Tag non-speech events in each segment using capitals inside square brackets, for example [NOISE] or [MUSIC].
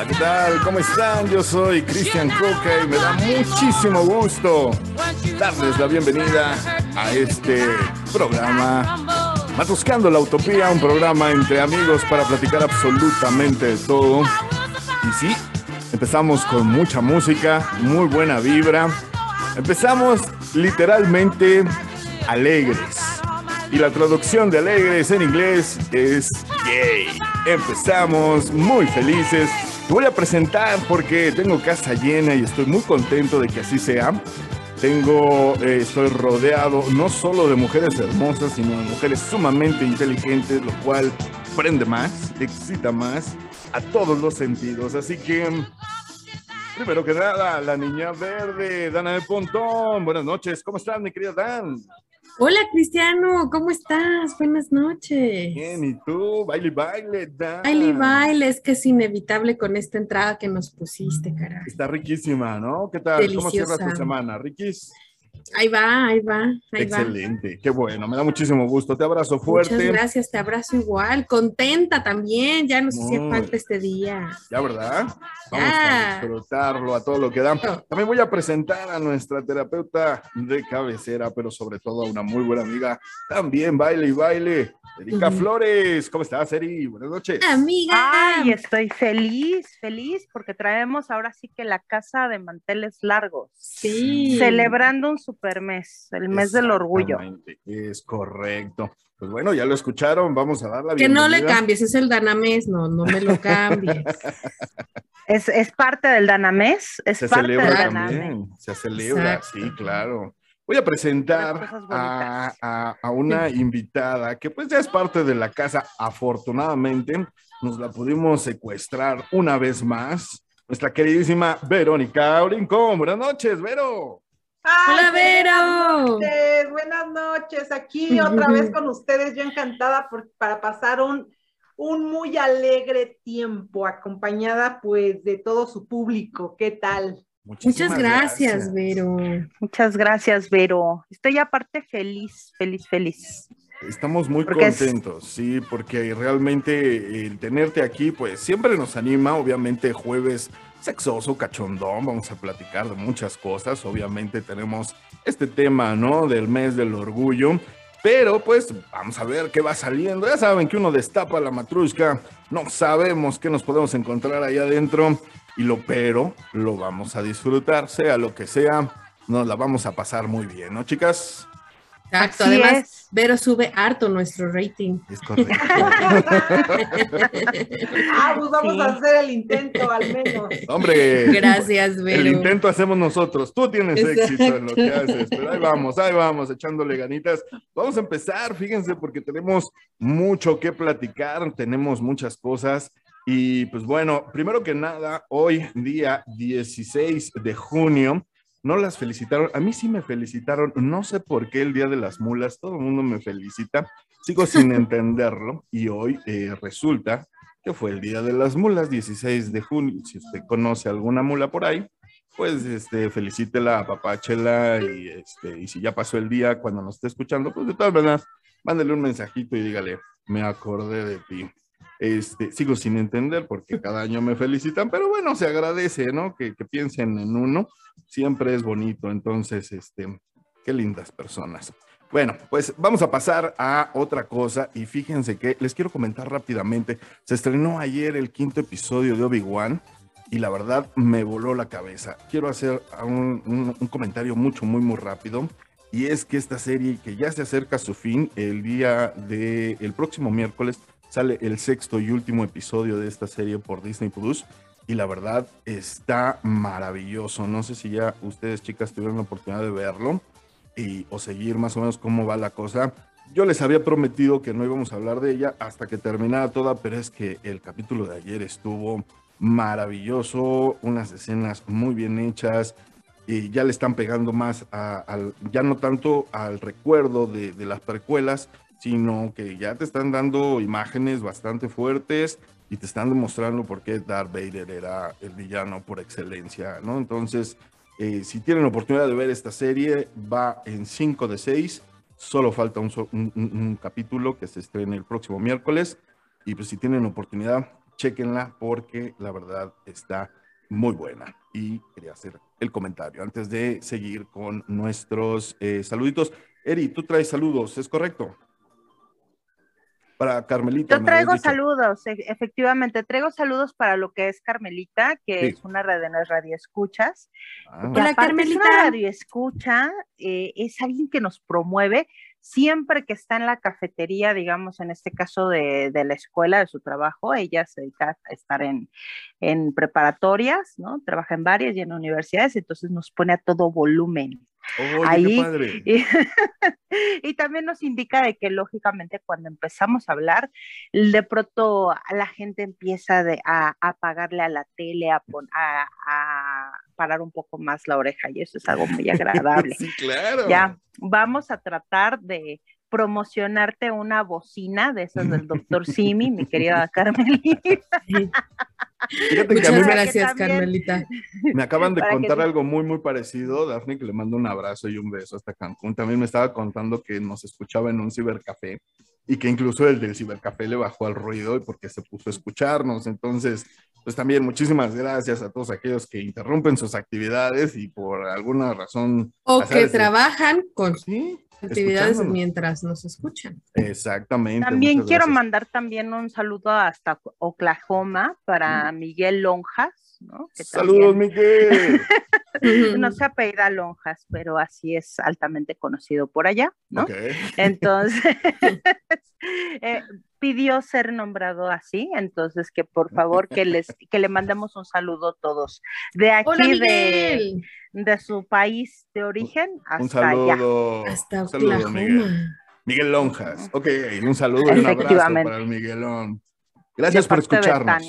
Hola, ¿qué tal? ¿Cómo están? Yo soy Cristian Coca y me da muchísimo gusto darles la bienvenida a este programa Matuscando la Utopía, un programa entre amigos para platicar absolutamente de todo. Y sí, empezamos con mucha música, muy buena vibra. Empezamos literalmente alegres. Y la traducción de alegres en inglés es gay. Empezamos muy felices. Te voy a presentar porque tengo casa llena y estoy muy contento de que así sea. Tengo, eh, estoy rodeado no solo de mujeres hermosas, sino de mujeres sumamente inteligentes, lo cual prende más, excita más a todos los sentidos. Así que, primero que nada, la niña verde, Dana de Pontón. Buenas noches, ¿cómo estás, mi querida Dan? Hola Cristiano, ¿cómo estás? Buenas noches. Bien, ¿y tú? Baile, baile, Dan. Baile, baile, es que es inevitable con esta entrada que nos pusiste, caray. Está riquísima, ¿no? ¿Qué tal? ¿Cómo cierras tu semana, Riquis? Ahí va, ahí va, ahí va. Excelente, qué bueno, me da muchísimo gusto. Te abrazo fuerte. Muchas gracias, te abrazo igual, contenta también, ya nos hacía falta este día. Ya, ¿verdad? Vamos a disfrutarlo a todo lo que da. Oh. También voy a presentar a nuestra terapeuta de cabecera, pero sobre todo a una muy buena amiga. También baile y baile. Erika. Flores. ¿Cómo estás, Eri? Buenas noches. Amiga, Ay, estoy feliz, feliz, porque traemos ahora sí que la casa de manteles largos, sí. celebrando un super mes, el mes del orgullo. Exactamente, Es correcto. Pues bueno, ya lo escucharon. Vamos a dar la Que no le cambies, es el Danamés, no, no me lo cambies. [LAUGHS] Es, es parte del Danamés, es Se parte del celebra Danamés. también, se celebra, Exacto. sí, claro. Voy a presentar a, a- a una [LAUGHS] invitada que pues ya es parte de la casa, afortunadamente nos la pudimos secuestrar una vez más, nuestra queridísima Verónica Brincón. Buenas noches, Vero. Ay, Hola, buenas Vero. noches, buenas noches. Aquí otra vez con ustedes, yo encantada por- para pasar un, un muy alegre tiempo, acompañada pues de todo su público. ¿Qué tal? Muchas gracias, Vero. Muchas gracias, Vero. Estoy aparte feliz, feliz, feliz. Estamos muy Porque es- contentos, sí, porque realmente el tenerte aquí, pues siempre nos anima, obviamente jueves sexoso, cachondón, vamos a platicar de muchas cosas, obviamente tenemos este tema, ¿no? Del mes del orgullo, pero pues vamos a ver qué va saliendo, ya saben que uno destapa la matrushka, no sabemos qué nos podemos encontrar ahí adentro, y lo pero lo vamos a disfrutar, sea lo que sea, nos la vamos a pasar muy bien, ¿no, chicas? Exacto, Así además, es. Vero sube harto nuestro rating. Es correcto. [LAUGHS] Ah, pues vamos Sí. a hacer el intento al menos. Hombre, Gracias, Vero. el intento hacemos nosotros. Tú tienes éxito en lo que Exacto. haces, pero ahí vamos, ahí vamos, echándole ganitas. Vamos a empezar, fíjense, porque tenemos mucho que platicar, tenemos muchas cosas. Y pues bueno, primero que nada, hoy día 16 de junio, no las felicitaron. A mí sí me felicitaron. No sé por qué el Día de las Mulas, todo el mundo me felicita. Sigo sin [LAUGHS] entenderlo. Y hoy eh, resulta que fue el Día de las Mulas, 16 de junio. Si usted conoce alguna mula por ahí, pues este, felicítela, apapáchela y, este, y si ya pasó el día cuando nos esté escuchando, pues de todas maneras, mándele un mensajito y dígale, me acordé de ti. Este, sigo sin entender porque cada año me felicitan, pero bueno, se agradece, ¿no? Que, piensen en uno, siempre es bonito, entonces, este, qué lindas personas. Bueno, pues vamos a pasar a otra cosa y fíjense que les quiero comentar rápidamente, se estrenó ayer el quinto episodio de Obi-Wan y la verdad me voló la cabeza. Quiero hacer un comentario mucho, muy, muy rápido y es que esta serie que ya se acerca a su fin, el día de el próximo miércoles sale el sexto y último episodio de esta serie por Disney Plus y la verdad está maravilloso. No sé si ya ustedes chicas tuvieron la oportunidad de verlo y, o seguir más o menos cómo va la cosa. Yo les había prometido que no íbamos a hablar de ella hasta que terminara toda, pero es que el capítulo de ayer estuvo maravilloso, unas escenas muy bien hechas, y ya le están pegando más a- ya no tanto al recuerdo de, de las precuelas, sino que ya te están dando imágenes bastante fuertes y te están demostrando por qué Darth Vader era el villano por excelencia, ¿no? Entonces, eh, si tienen oportunidad de ver esta serie, va en 5 de 6, solo falta un- un- un capítulo que se estrene el próximo miércoles, y pues si tienen oportunidad, chequenla porque la verdad está muy buena. Y quería hacer el comentario antes de seguir con nuestros eh, saluditos. Eri, tú traes saludos, ¿es correcto? Para Carmelita. Yo traigo saludos, e- efectivamente, traigo saludos para lo que es Carmelita, que Sí. es una red de radio escuchas. Ah, aparte Carmelita. Es una radio escucha, eh, es alguien que nos promueve siempre que está en la cafetería, digamos, en este caso de, de la escuela, de su trabajo. Ella se dedica a estar en, en preparatorias, ¿no? Trabaja en varias y en universidades, entonces nos pone a todo volumen. Oye, ahí- qué padre. [LAUGHS] Y, y también nos indica de que lógicamente cuando empezamos a hablar, de pronto la gente empieza de, a, a apagarle a la tele, a, pon- a, a parar un poco más la oreja y eso es algo muy agradable. [LAUGHS] Sí, claro. Ya, vamos a tratar de promocionarte una bocina de esas del doctor Simi, mi querida [LAUGHS] Carmelita. Fíjate que a mí Muchas me, gracias, Carmelita. me acaban de contar algo muy, muy parecido. Dafne, que le mando un abrazo y un beso hasta Cancún. También me estaba contando que nos escuchaba en un cibercafé y que incluso el del cibercafé le bajó al ruido y porque se puso a escucharnos. Entonces, pues también muchísimas gracias a todos aquellos que interrumpen sus actividades y por alguna razón. O que trabajan con Sí, actividades mientras nos escuchan. Exactamente. También quiero gracias. mandar también un saludo hasta Oklahoma para Miguel Lonjas, ¿no? Que Saludos, también- Miguel. [LAUGHS] No se apellida Lonjas, pero así es altamente conocido por allá, ¿no? [LAUGHS] Entonces, [LAUGHS] eh, pidió ser nombrado así, entonces que por favor que les que le mandemos un saludo todos de aquí Hola, de, de su país de origen Un hasta allá. saludo. Hasta un saludo, Miguel. Oklahoma. Miguel Lonjas. Ok, un saludo y un abrazo Efectivamente. para el Miguelón. Gracias por escucharnos.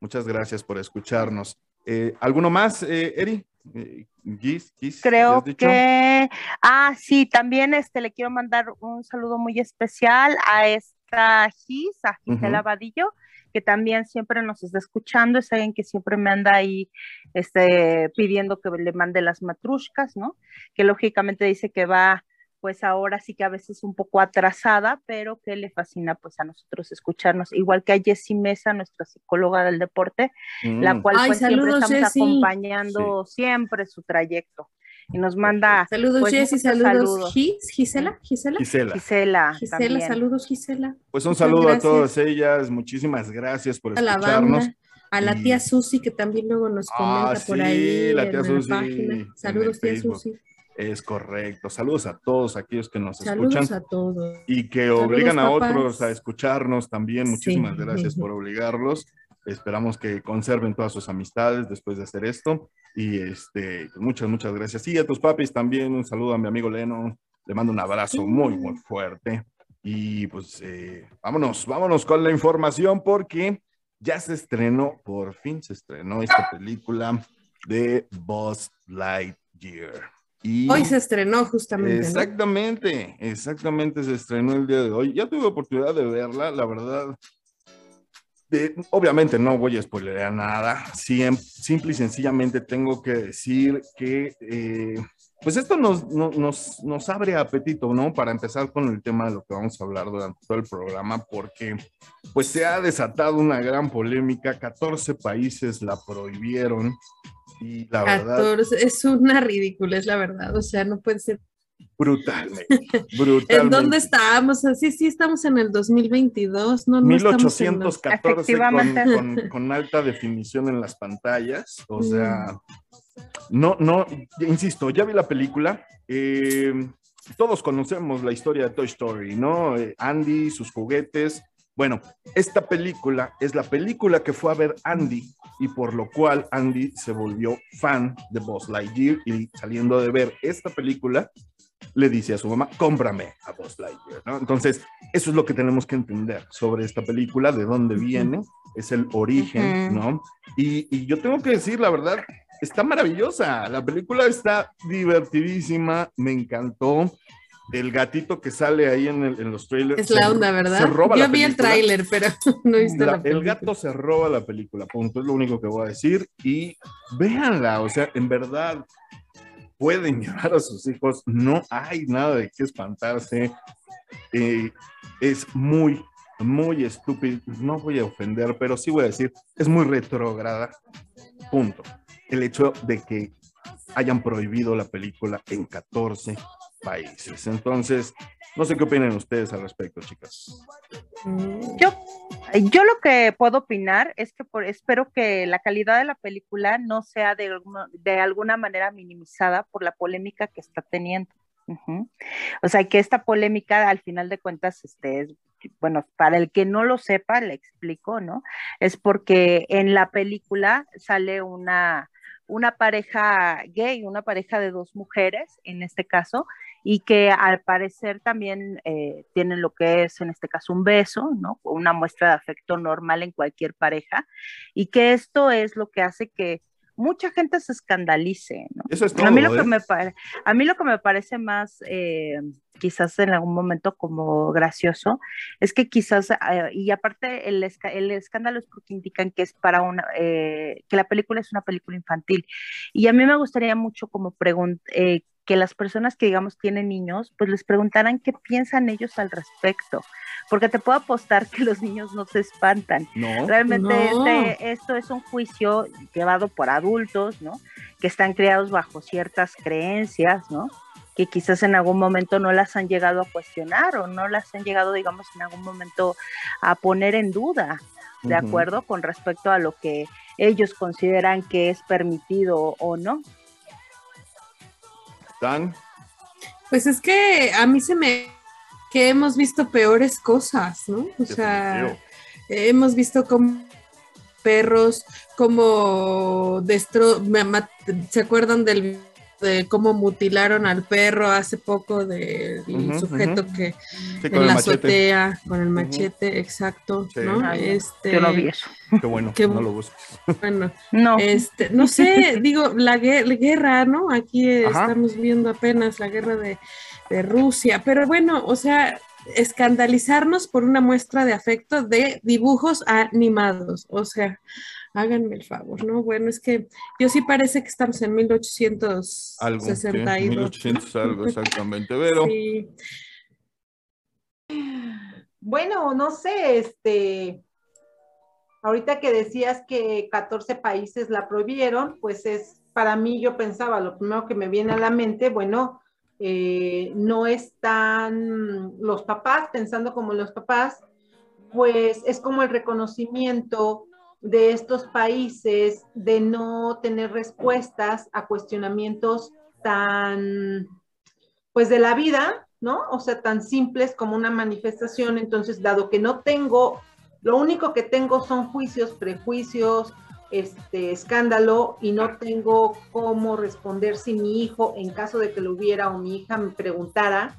Muchas gracias por escucharnos. Eh, ¿Alguno más, eh, Eri? Eh, Gis, Gis, Creo que, ah, sí, también este le quiero mandar un saludo muy especial a esta Gis, a Gisela Ujú. Vadillo, que también siempre nos está escuchando, es alguien que siempre me anda ahí este, pidiendo que le mande las matrushkas, ¿no? Que lógicamente dice que va, pues ahora sí que a veces un poco atrasada, pero que le fascina pues a nosotros escucharnos, igual que a Jessie Mesa, nuestra psicóloga del deporte, la Mm, cual Ay, pues siempre estamos Jessie. acompañando siempre su trayecto y nos manda Saludos, Pues Jessy. muchos Saludos, saludos. Gis. Gisela. Gisela. Gisela. Gisela, saludos, Gisela. Pues un saludo gracias. a todas ellas. Muchísimas gracias por A la escucharnos. banda. A la Y- tía Susi, que también luego nos Ah, comenta por sí, ahí la en tía la Susi página. Saludos, tía Facebook. Susi. Es correcto. Saludos a todos aquellos que nos Saludos escuchan a todos. y que obligan a papás. otros a escucharnos también. Muchísimas Sí. gracias [LAUGHS] por obligarlos. Esperamos que conserven todas sus amistades después de hacer esto. Y este, muchas, muchas gracias. Y a tus papis también. Un saludo a mi amigo Leno. Le mando un abrazo muy, muy fuerte. Y pues eh, vámonos, vámonos con la información porque ya se estrenó, por fin se estrenó esta película de Buzz Lightyear. Y Hoy se estrenó justamente. ¿no? Exactamente, exactamente se estrenó el día de hoy. Ya tuve oportunidad de verla, la verdad. de- obviamente no voy a spoilear nada. Siem- simple y sencillamente tengo que decir que, eh, pues esto nos, no- nos, nos abre apetito, ¿no? Para empezar con el tema de lo que vamos a hablar durante todo el programa, porque pues se ha desatado una gran polémica. 14 países la prohibieron. Y la verdad, 14, es una ridícula, es la verdad. O sea, no puede ser. brutalmente, [LAUGHS] brutalmente. ¿En dónde estábamos? Así sí, estamos en el 2022. No, no estamos en los- 1814 con, con- con alta definición en las pantallas. O sea, no, no, insisto, ya vi la película. eh, todos conocemos la historia de Toy Story, ¿no? Eh, Andy, sus juguetes. Bueno, esta película es la película que fue a ver Andy y por lo cual Andy se volvió fan de Buzz Lightyear y saliendo de ver esta película le dice a su mamá, cómprame a Buzz Lightyear, ¿no? Entonces, eso es lo que tenemos que entender sobre esta película, de dónde viene es el origen. ¿no? Y, y yo tengo que decir, la verdad, está maravillosa. La película está divertidísima, me encantó. El gatito que sale ahí en, el- en los trailers. Es la onda, ¿verdad? Se roba Yo la vi el película. tráiler, pero [LAUGHS] no he visto La- la el película. gato se roba la película, punto, es lo único que voy a decir. Y véanla, o sea, en verdad pueden [LAUGHS] llevar a sus hijos, no hay nada de qué espantarse. Eh, es muy, muy estúpido, no voy a ofender, pero sí voy a decir, es muy retrógrada, punto. El hecho de que hayan prohibido la película en 14 países. Entonces, no sé qué opinan ustedes al respecto, chicas. Mm. Yo, yo lo que puedo opinar es que por, espero que la calidad de la película no sea de, de alguna manera minimizada por la polémica que está teniendo. O sea, que esta polémica al final de cuentas, este, es, bueno, para el que no lo sepa, le explico, ¿no? Es porque en la película sale una, una pareja gay, una pareja de dos mujeres, en este caso, y que al parecer también eh, tienen lo que es en este caso un beso, ¿no? Una muestra de afecto normal en cualquier pareja, y que esto es lo que hace que mucha gente se escandalice, ¿no? Eso es todo. A mí, lo ¿eh? que me pare- a mí lo que me parece más, eh, quizás en algún momento como gracioso, es que quizás, eh, y aparte el, esca- el escándalo es porque indican que es para una, eh, que la película es una película infantil. Y a mí me gustaría mucho como eh, que las personas que digamos tienen niños, pues les preguntaran qué piensan ellos al respecto. Porque te puedo apostar que los niños no se espantan. No. Realmente No. este, esto es un juicio llevado por adultos, ¿no? Que están criados bajo ciertas creencias, ¿no? Que quizás en algún momento no las han llegado a cuestionar o no las han llegado, digamos, en algún momento a poner en duda, ¿de acuerdo? Con respecto a lo que ellos consideran que es permitido o no. Dan, Pues es que a mí se me que hemos visto peores cosas, ¿no? O sea, hemos visto como perros, como destro ¿se acuerdan del de cómo mutilaron al perro hace poco del Ujú, sujeto ujú. que Sí, con en la machete. azotea con el machete, exacto, Sí. ¿no? Ah, no. Este, Yo no vi eso. Qué bueno, Qué no lo busques. bueno, No. este, no sé, digo, la, la guerra, ¿no? Aquí Ajá. estamos viendo apenas la guerra de, de Rusia, pero bueno, o sea, escandalizarnos por una muestra de afecto de dibujos animados, o sea, háganme el favor, ¿no? Bueno, es que yo sí parece que estamos en Algo, sí, 1862. 1800 algo, exactamente, [LAUGHS] pero Sí. Bueno, no sé, este, ahorita que decías que 14 países la prohibieron, pues es, para mí yo pensaba, lo primero que me viene a la mente, bueno, eh, no están los papás, pensando como los papás, pues es como el reconocimiento de estos países de no tener respuestas a cuestionamientos tan, pues de la vida, ¿no? O sea, tan simples como una manifestación. Entonces, dado que no tengo, lo único que tengo son juicios, prejuicios, este escándalo y no tengo cómo responder si mi hijo, en caso de que lo hubiera o mi hija me preguntara,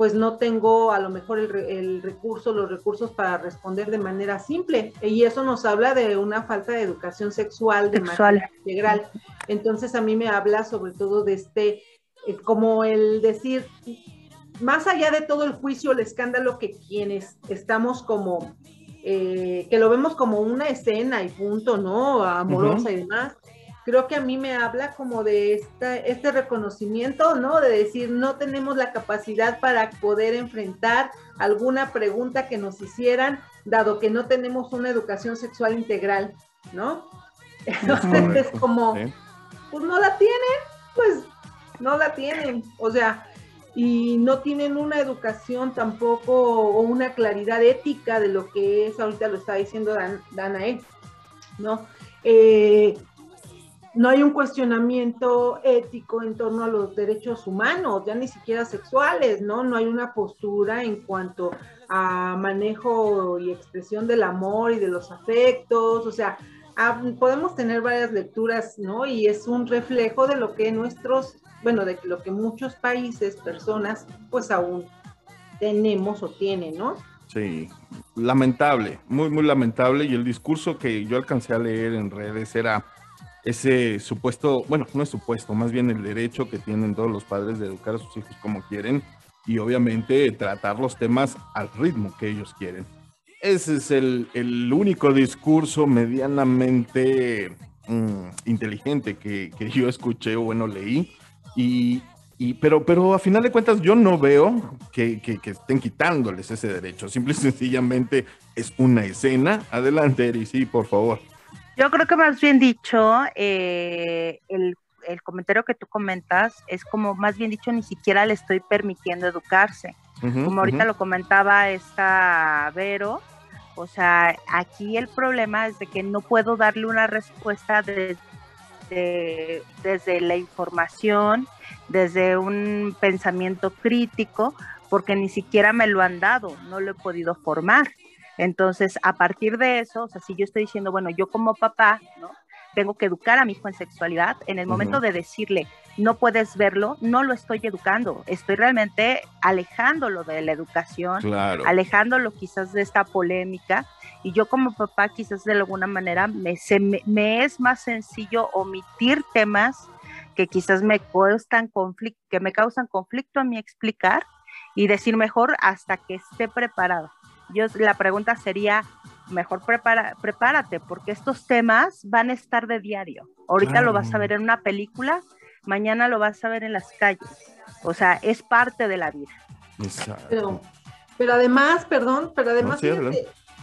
pues no tengo a lo mejor el, el recurso, los recursos para responder de manera simple. Y eso nos habla de una falta de educación sexual de Sexual. manera integral. Entonces a mí me habla sobre todo de este, eh, como el decir, más allá de todo el juicio, el escándalo que quienes estamos como, eh, que lo vemos como una escena y punto, ¿no? Amorosa y demás. Creo que a mí me habla como de esta, este reconocimiento, ¿no? De decir, no tenemos la capacidad para poder enfrentar alguna pregunta que nos hicieran, dado que no tenemos una educación sexual integral, ¿no? [LAUGHS] Entonces es como, sí. pues no la tienen, pues no la tienen, o sea, y no tienen una educación tampoco o una claridad ética de lo que es, ahorita lo está diciendo Dan, Danae, ¿no? Eh, no hay un cuestionamiento ético en torno a los derechos humanos, ya ni siquiera sexuales, ¿no? No hay una postura en cuanto a manejo y expresión del amor y de los afectos, o sea, ah, podemos tener varias lecturas, ¿no? Y es un reflejo de lo que nuestros, bueno, de lo que muchos países, personas, pues aún tenemos o tienen, ¿no? Sí, lamentable, muy, muy lamentable. Y el discurso que yo alcancé a leer en redes era ese supuesto, bueno, no es supuesto, más bien el derecho que tienen todos los padres de educar a sus hijos como quieren y obviamente tratar los temas al ritmo que ellos quieren. Ese es el, el único discurso medianamente mm, inteligente que, que, yo escuché o bueno leí. Y, y, pero, pero a final de cuentas yo no veo que, que, estén quitándoles ese derecho. Simple y sencillamente es una escena. Adelante, Eri, sí, por favor. Yo creo que más bien dicho, eh, el, el, comentario que tú comentas es como más bien dicho, ni siquiera le estoy permitiendo educarse. Uh -huh, como ahorita uh -huh. lo comentaba esta Vero, o sea, aquí el problema es de que no puedo darle una respuesta desde, desde la información, desde un pensamiento crítico, porque ni siquiera me lo han dado, no lo he podido formar. Entonces, a partir de eso, o sea, si yo estoy diciendo, bueno, yo como papá, ¿no? Tengo que educar a mi hijo en sexualidad, en el momento uh -huh. de decirle, no puedes verlo, no lo estoy educando, estoy realmente alejándolo de la educación, claro. alejándolo quizás de esta polémica, y yo como papá quizás de alguna manera me, se, me, me es más sencillo omitir temas que quizás me causan que me causan conflicto a mí explicar y decir mejor hasta que esté preparado. Yo, la pregunta sería, mejor prepara, prepárate, porque estos temas van a estar de diario. Ahorita claro. lo vas a ver en una película, mañana lo vas a ver en las calles. O sea, es parte de la vida. Exacto. Pero, pero además, perdón, pero además no, sí,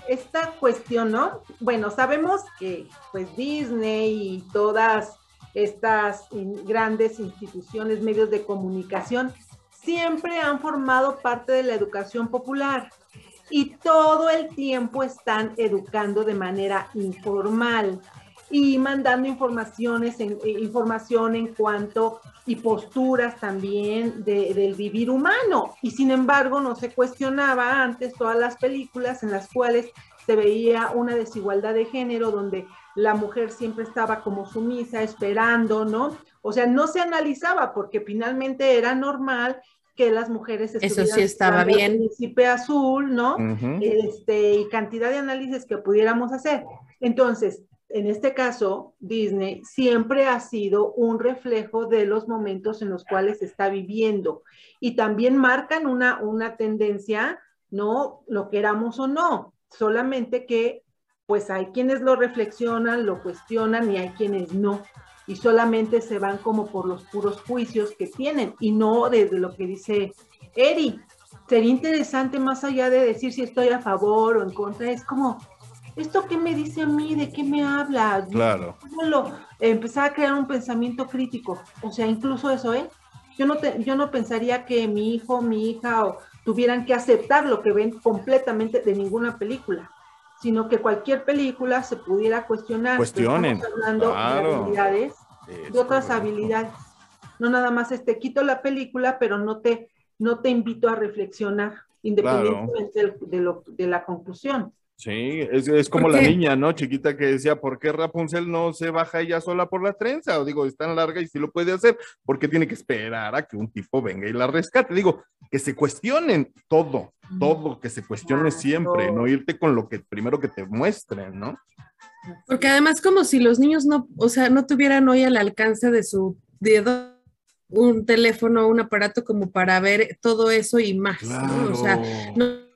esta cuestión, ¿no? Bueno, sabemos que pues Disney y todas estas grandes instituciones, medios de comunicación, siempre han formado parte de la educación popular y todo el tiempo están educando de manera informal y mandando informaciones en, eh, información en cuanto y posturas también de, del vivir humano. Y sin embargo, no se cuestionaba antes todas las películas en las cuales se veía una desigualdad de género donde la mujer siempre estaba como sumisa, esperando, ¿no? O sea, no se analizaba porque finalmente era normal que las mujeres eso sí estaba bien. príncipe azul no uh -huh. este y cantidad de análisis que pudiéramos hacer. Entonces en este caso Disney siempre ha sido un reflejo de los momentos en los cuales está viviendo. Y también marcan una una tendencia no lo queramos o no. Solamente que pues hay quienes lo reflexionan lo cuestionan y hay quienes no y solamente se van como por los puros juicios que tienen y no desde lo que dice Eri. Sería interesante más allá de decir si estoy a favor o en contra, es como, ¿esto qué me dice a mí? ¿De qué me habla? Claro. Lo, empezar a crear un pensamiento crítico, o sea, incluso eso, ¿eh? Yo no, te, yo no pensaría que mi hijo, mi hija o, tuvieran que aceptar lo que ven completamente de ninguna película sino que cualquier película se pudiera cuestionar. Cuestionen. hablando claro. de habilidades, es de otras correcto. habilidades. No nada más este quito la película, pero no te, no te invito a reflexionar, independientemente claro. de, de, lo, de la conclusión. Sí, es, es como la niña, ¿no? Chiquita que decía, ¿por qué Rapunzel no se baja ella sola por la trenza? O digo, es tan larga y sí lo puede hacer, ¿por qué tiene que esperar a que un tipo venga y la rescate? Digo, que se cuestionen todo, todo, que se cuestione siempre, no irte con lo que primero que te muestren, ¿no? Porque además como si los niños no, o sea, no tuvieran hoy al alcance de su dedo un teléfono, un aparato como para ver todo eso y más, claro. ¿no? O sea, no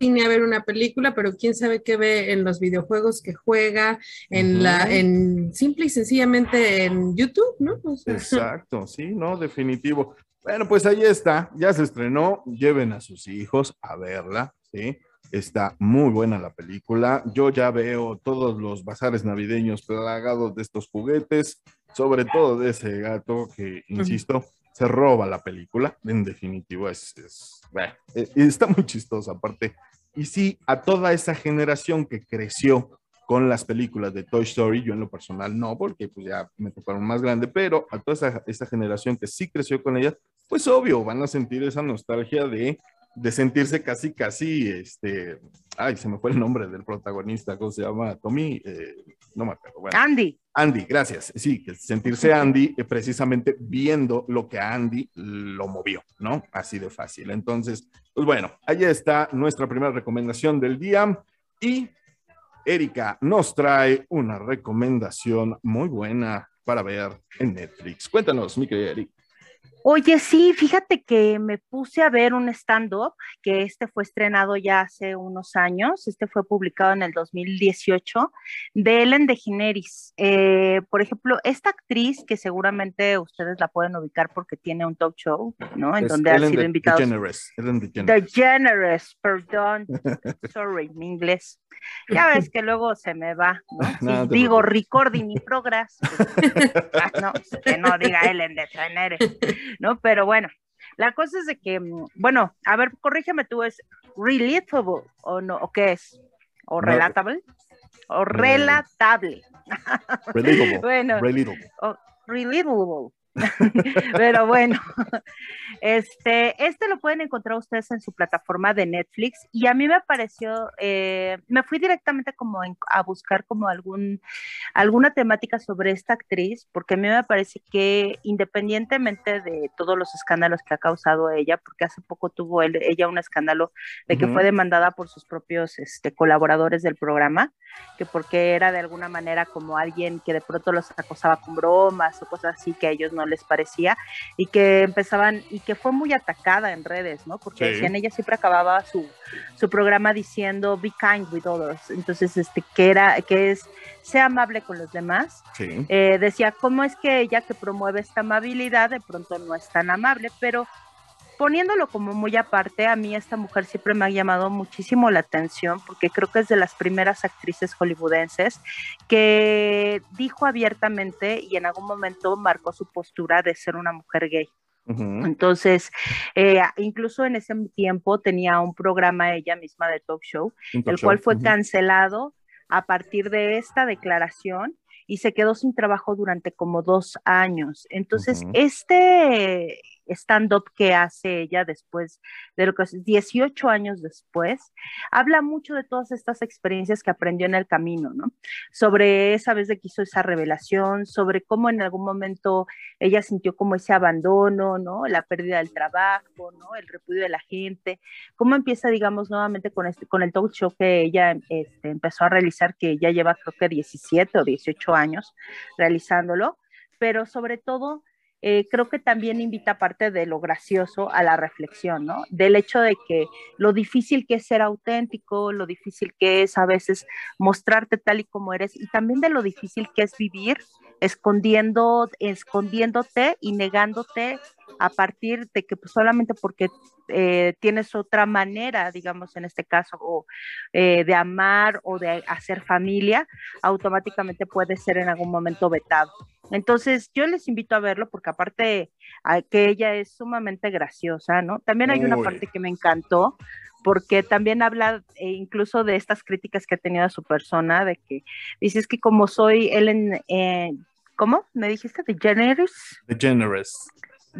ni a ver una película, pero quién sabe qué ve en los videojuegos que juega, en uh -huh. la, en simple y sencillamente en YouTube, ¿no? O sea, Exacto, sí, no, definitivo. Bueno, pues ahí está, ya se estrenó, lleven a sus hijos a verla, ¿sí? Está muy buena la película. Yo ya veo todos los bazares navideños plagados de estos juguetes, sobre todo de ese gato que, insisto, uh -huh se roba la película, en definitivo, es, es bueno, está muy chistosa aparte. Y sí, a toda esa generación que creció con las películas de Toy Story, yo en lo personal no, porque pues ya me tocaron más grande, pero a toda esa, esa generación que sí creció con ellas, pues obvio, van a sentir esa nostalgia de, de sentirse casi, casi, este, ay, se me fue el nombre del protagonista, ¿cómo se llama? Tommy, eh, no me acuerdo. Bueno, Andy. Andy, gracias. Sí, sentirse Andy eh, precisamente viendo lo que a Andy lo movió, ¿no? Así de fácil. Entonces, Pues bueno, ahí está nuestra primera recomendación del día y Erika nos trae una recomendación muy buena para ver en Netflix. Cuéntanos, mi querida Erika. Oye, sí, fíjate que me puse a ver un stand-up, que este fue estrenado ya hace unos años, este fue publicado en el 2018, de Ellen DeGeneres. Eh, por ejemplo, esta actriz, que seguramente ustedes la pueden ubicar porque tiene un talk show, ¿no? En Es donde ha Ellen sido de- invitado. DeGeneres, Ellen DeGeneres. DeGeneres, perdón, [LAUGHS] sorry, mi inglés. Ya ves que luego se me va, ¿no? [LAUGHS] Si digo recording in progress, pues, [LAUGHS] ah, no, que no diga Ellen DeGeneres, ¿no? Pero bueno, la cosa es de que, mm, bueno, a ver, corrígeme tú, ¿es relatable o no? ¿O qué es? ¿O No. relatable? ¿O relatable? Relatable. [LAUGHS] Bueno, Relatable. relatable. [LAUGHS] Pero bueno, [LAUGHS] este, este lo pueden encontrar ustedes en su plataforma de Netflix y a mí me pareció, eh, me fui directamente como en- a buscar como algún, alguna temática sobre esta actriz, porque a mí me parece que independientemente de todos los escándalos que ha causado ella, porque hace poco tuvo él- ella un escándalo de que fue demandada por sus propios este, colaboradores del programa, que porque era de alguna manera como alguien que de pronto los acosaba con bromas o cosas así que ellos no les parecía y que empezaban y que fue muy atacada en redes, ¿no? Porque Sí. decían ella siempre acababa su, su programa diciendo be kind with others, entonces este que era que es sea amable con los demás. Sí. Eh, decía cómo es que ella que promueve esta amabilidad de pronto no es tan amable, pero poniéndolo como muy aparte, a mí esta mujer siempre me ha llamado muchísimo la atención porque creo que es de las primeras actrices hollywoodenses que dijo abiertamente y en algún momento marcó su postura de ser una mujer gay. Entonces, eh, incluso en ese tiempo tenía un programa ella misma de talk show, talk el cual fue cancelado a partir de esta declaración y se quedó sin trabajo durante como dos años. Entonces, este stand-up que hace ella después de lo que es 18 años después, habla mucho de todas estas experiencias que aprendió en el camino, ¿no? Sobre esa vez de que hizo esa revelación, sobre cómo en algún momento ella sintió como ese abandono, ¿no? La pérdida del trabajo, ¿no? El repudio de la gente, cómo empieza, digamos, nuevamente con, este, con el talk show que ella este, empezó a realizar, que ya lleva creo que 17 o 18 años realizándolo, pero sobre todo eh, creo que también invita parte de lo gracioso a la reflexión, ¿no? Del hecho de que lo difícil que es ser auténtico, lo difícil que es a veces mostrarte tal y como eres y también de lo difícil que es vivir escondiendo, escondiéndote y negándote a partir de que pues, solamente porque eh, tienes otra manera, digamos en este caso, o, eh, de amar o de hacer familia, automáticamente puede ser en algún momento vetado. Entonces, yo les invito a verlo porque aparte a que ella es sumamente graciosa, ¿no? También hay una parte que me encantó porque también habla eh, incluso de estas críticas que ha tenido a su persona, de que dices que como soy Ellen, eh, ¿cómo? ¿Me dijiste? ¿De Generous? The Generous.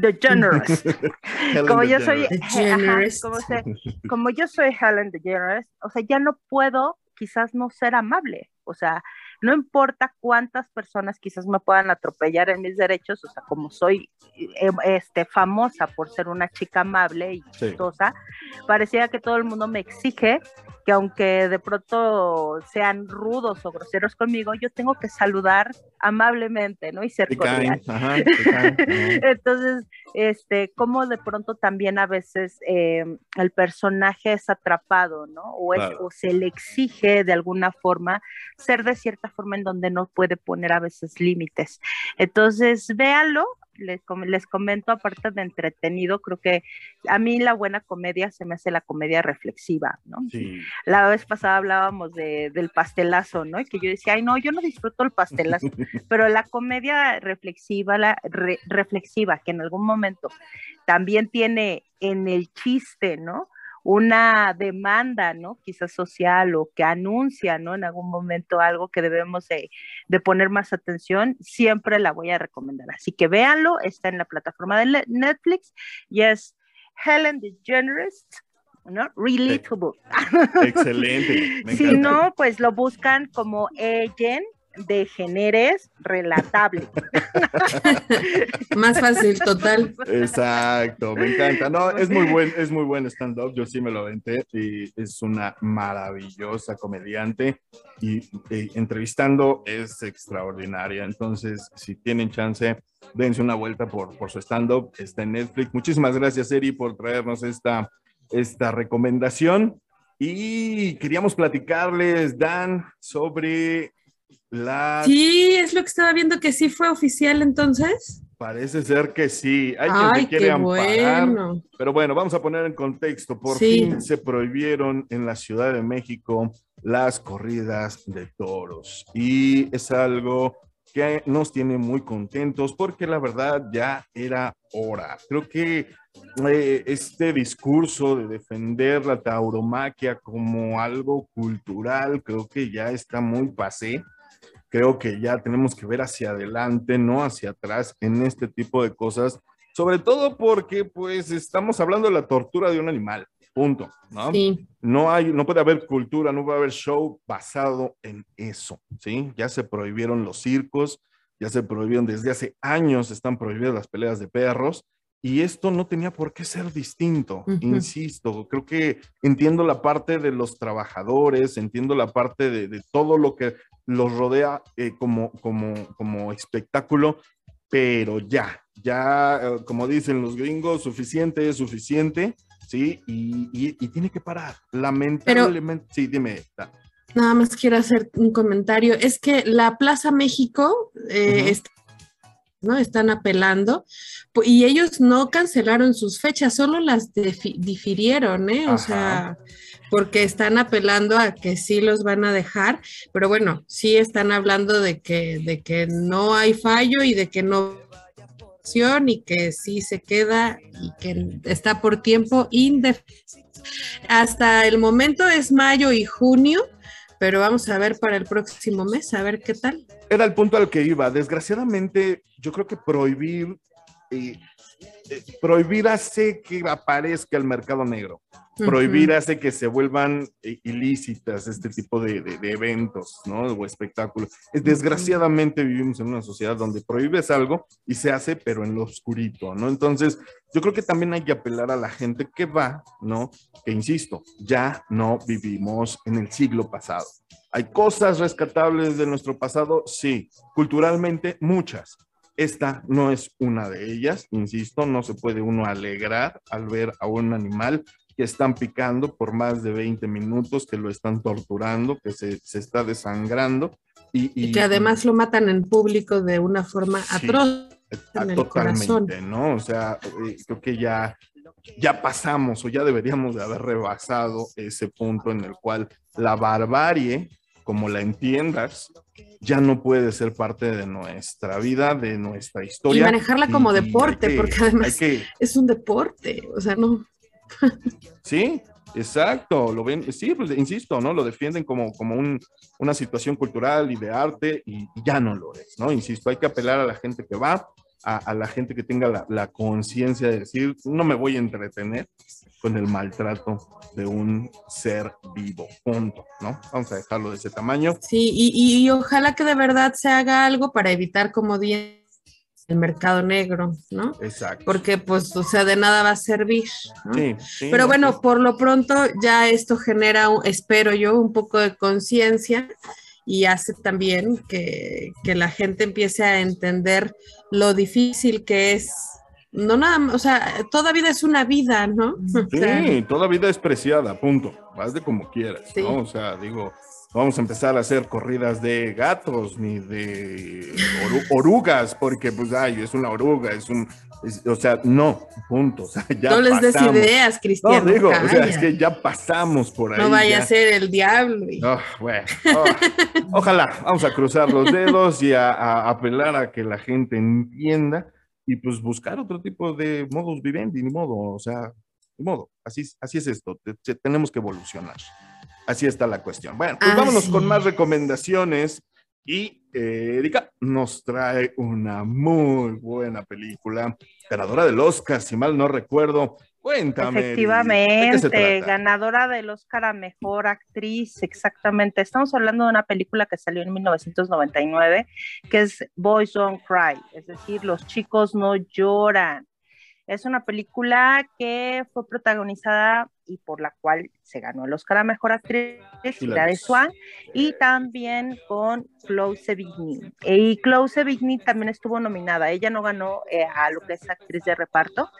The Generous. [LAUGHS] Como yo soy, DeGeneres. ajá, como, se- como yo soy Helen DeGeneres, o sea, ya no puedo quizás no ser amable, o sea, no importa cuántas personas quizás me puedan atropellar en mis derechos, o sea, como soy eh, este, famosa por ser una chica amable y Sí. chistosa, parecía que todo el mundo me exige que aunque de pronto sean rudos o groseros conmigo, yo tengo que saludar amablemente, ¿no? Y ser cordial. [LAUGHS] Ajá. Entonces, este, como de pronto también a veces eh, el personaje es atrapado, ¿no? O, es- Claro. o se le exige de alguna forma ser de cierta forma en donde no puede poner a veces límites. Entonces, véanlo. Les, les comento, aparte de entretenido, creo que a mí la buena comedia se me hace la comedia reflexiva, ¿no? Sí. La vez pasada hablábamos de, del pastelazo, ¿no? Y que yo decía, ay, no, yo no disfruto el pastelazo, [LAUGHS] pero la comedia reflexiva, la re- reflexiva, que en algún momento también tiene en el chiste, ¿no? Una demanda, ¿no? Quizás social o que anuncia, ¿no? En algún momento algo que debemos de, de poner más atención, siempre la voy a recomendar. Así que véanlo, está en la plataforma de Netflix y es Helen DeGeneres, ¿no? Relatable. Excelente. Me [LAUGHS] Si no, pues lo buscan como Ellen, degeneres relatable. [LAUGHS] Más fácil, total. Exacto, me encanta. No, es muy buen, es muy buen stand-up. Yo sí me lo aventé y es una maravillosa comediante y, y entrevistando es extraordinaria. Entonces, si tienen chance, dense una vuelta por, por su stand-up. Está en Netflix. Muchísimas gracias, Eri, por traernos esta, esta recomendación. Y queríamos platicarles, Dan, sobre Sí, es lo que estaba viendo que sí fue oficial entonces. Parece ser que sí. Hay quien Ay, se quiere qué amparar. bueno. Pero bueno, vamos a poner en contexto. Por Sí. fin se prohibieron en la Ciudad de México las corridas de toros. Y es algo que nos tiene muy contentos porque la verdad ya era hora. Creo que eh, este discurso de defender la tauromaquia como algo cultural, creo que ya está muy pasé. Creo que ya tenemos que ver hacia adelante, no hacia atrás en este tipo de cosas, sobre todo porque pues estamos hablando de la tortura de un animal, punto, ¿no? Sí. No hay, no puede haber cultura, no puede haber show basado en eso, ¿sí? Ya se prohibieron los circos, ya se prohibieron desde hace años, están prohibidas las peleas de perros, y esto no tenía por qué ser distinto, Ujú. insisto, creo que entiendo la parte de los trabajadores, entiendo la parte de, de todo lo que los rodea eh, como, como, como espectáculo, pero ya, ya, eh, como dicen los gringos, suficiente es suficiente, ¿sí? Y, y- y tiene que parar, lamentablemente, sí, dime, Da. Nada más quiero hacer un comentario. Es que la Plaza México eh, está- ¿no? están apelando y ellos no cancelaron sus fechas, solo las difirieron, ¿eh? O Ajá. sea, porque están apelando a que sí los van a dejar, pero bueno, sí están hablando de que, de que no hay fallo y de que no y que sí se queda y que está por tiempo indefinido. Hasta el momento es mayo y junio, pero vamos a ver para el próximo mes, a ver qué tal. Era el punto al que iba. Desgraciadamente, yo creo que prohibir, eh, prohibir hace que aparezca el mercado negro. Prohibir hace que se vuelvan eh, ilícitas este tipo de, de- de eventos, ¿no? O espectáculos. Desgraciadamente vivimos en una sociedad donde prohíbes algo y se hace, pero en lo oscurito, ¿no? Entonces, yo creo que también hay que apelar a la gente que va, ¿no? Que insisto, ya no vivimos en el siglo pasado. ¿Hay cosas rescatables de nuestro pasado? Sí. Culturalmente, muchas. Esta no es una de ellas, insisto, no se puede uno alegrar al ver a un animal que están picando por más de 20 minutos, que lo están torturando, que se, se está desangrando. Y, Y que además lo matan en público de una forma Sí. atroz. El totalmente, corazón. ¿no? O sea, eh, creo que ya, ya pasamos o ya deberíamos de haber rebasado ese punto en el cual la barbarie, como la entiendas, ya no puede ser parte de nuestra vida, de nuestra Y historia. manejarla como y deporte, que- porque además que- es un deporte, o sea, no. Sí, exacto, lo ven, sí, pues insisto, ¿no? Lo defienden como, como un- una situación cultural y de arte y, y ya no lo es, ¿no? Insisto, hay que apelar a la gente que va, a, a la gente que tenga la, la conciencia de decir, no me voy a entretener con el maltrato de un ser vivo, punto, ¿no? Vamos a dejarlo de ese tamaño. Sí, y, y- y ojalá que de verdad se haga algo para evitar, como di el mercado negro, ¿no? Exacto. Porque, pues, o sea, de nada va a servir. ¿no? Sí, sí, Pero no, bueno, pues, por lo pronto ya esto genera, un- espero yo, un poco de conciencia y hace también que, que la gente empiece a entender lo difícil que es. No nada, más, o sea, toda vida es una vida, ¿no? [LAUGHS] O sea, Sí, toda vida es preciada, punto. Vas de como quieras, Sí. ¿no? O sea, digo, no vamos a empezar a hacer corridas de gatos ni de oru- orugas, porque pues, ay, es una oruga, es un, o sea, no, punto. [LAUGHS] O sea, ya no les des pasamos. ideas, No, Cristiano. digo, o sea, es que ya pasamos por ahí. no vaya ya. a ser el diablo. y- Ah, bueno, ah, ojalá, vamos a cruzar los dedos y a, a apelar a que la gente entienda y pues buscar otro tipo de modus vivendi, ni modo, o sea, ni modo, así, es- así es esto, te- te- tenemos que evolucionar. Así está la cuestión. Bueno, pues vámonos Así con más es. recomendaciones y Erika nos trae una muy buena película, ganadora del Oscar, si mal no recuerdo. Cuéntame. Eri, ¿de qué se Efectivamente, ganadora del Oscar a Mejor Actriz, exactamente. Estamos hablando de una película que salió en 1999, que es Boys Don't Cry, es decir, Los chicos no lloran. Es una película que fue protagonizada y por la cual se ganó el Oscar a Mejor Actriz, Hilary Hilary Swank, y también con Chloe Sevigny. Y Chloe Sevigny también estuvo nominada. Ella no ganó eh, a lo que es actriz de reparto.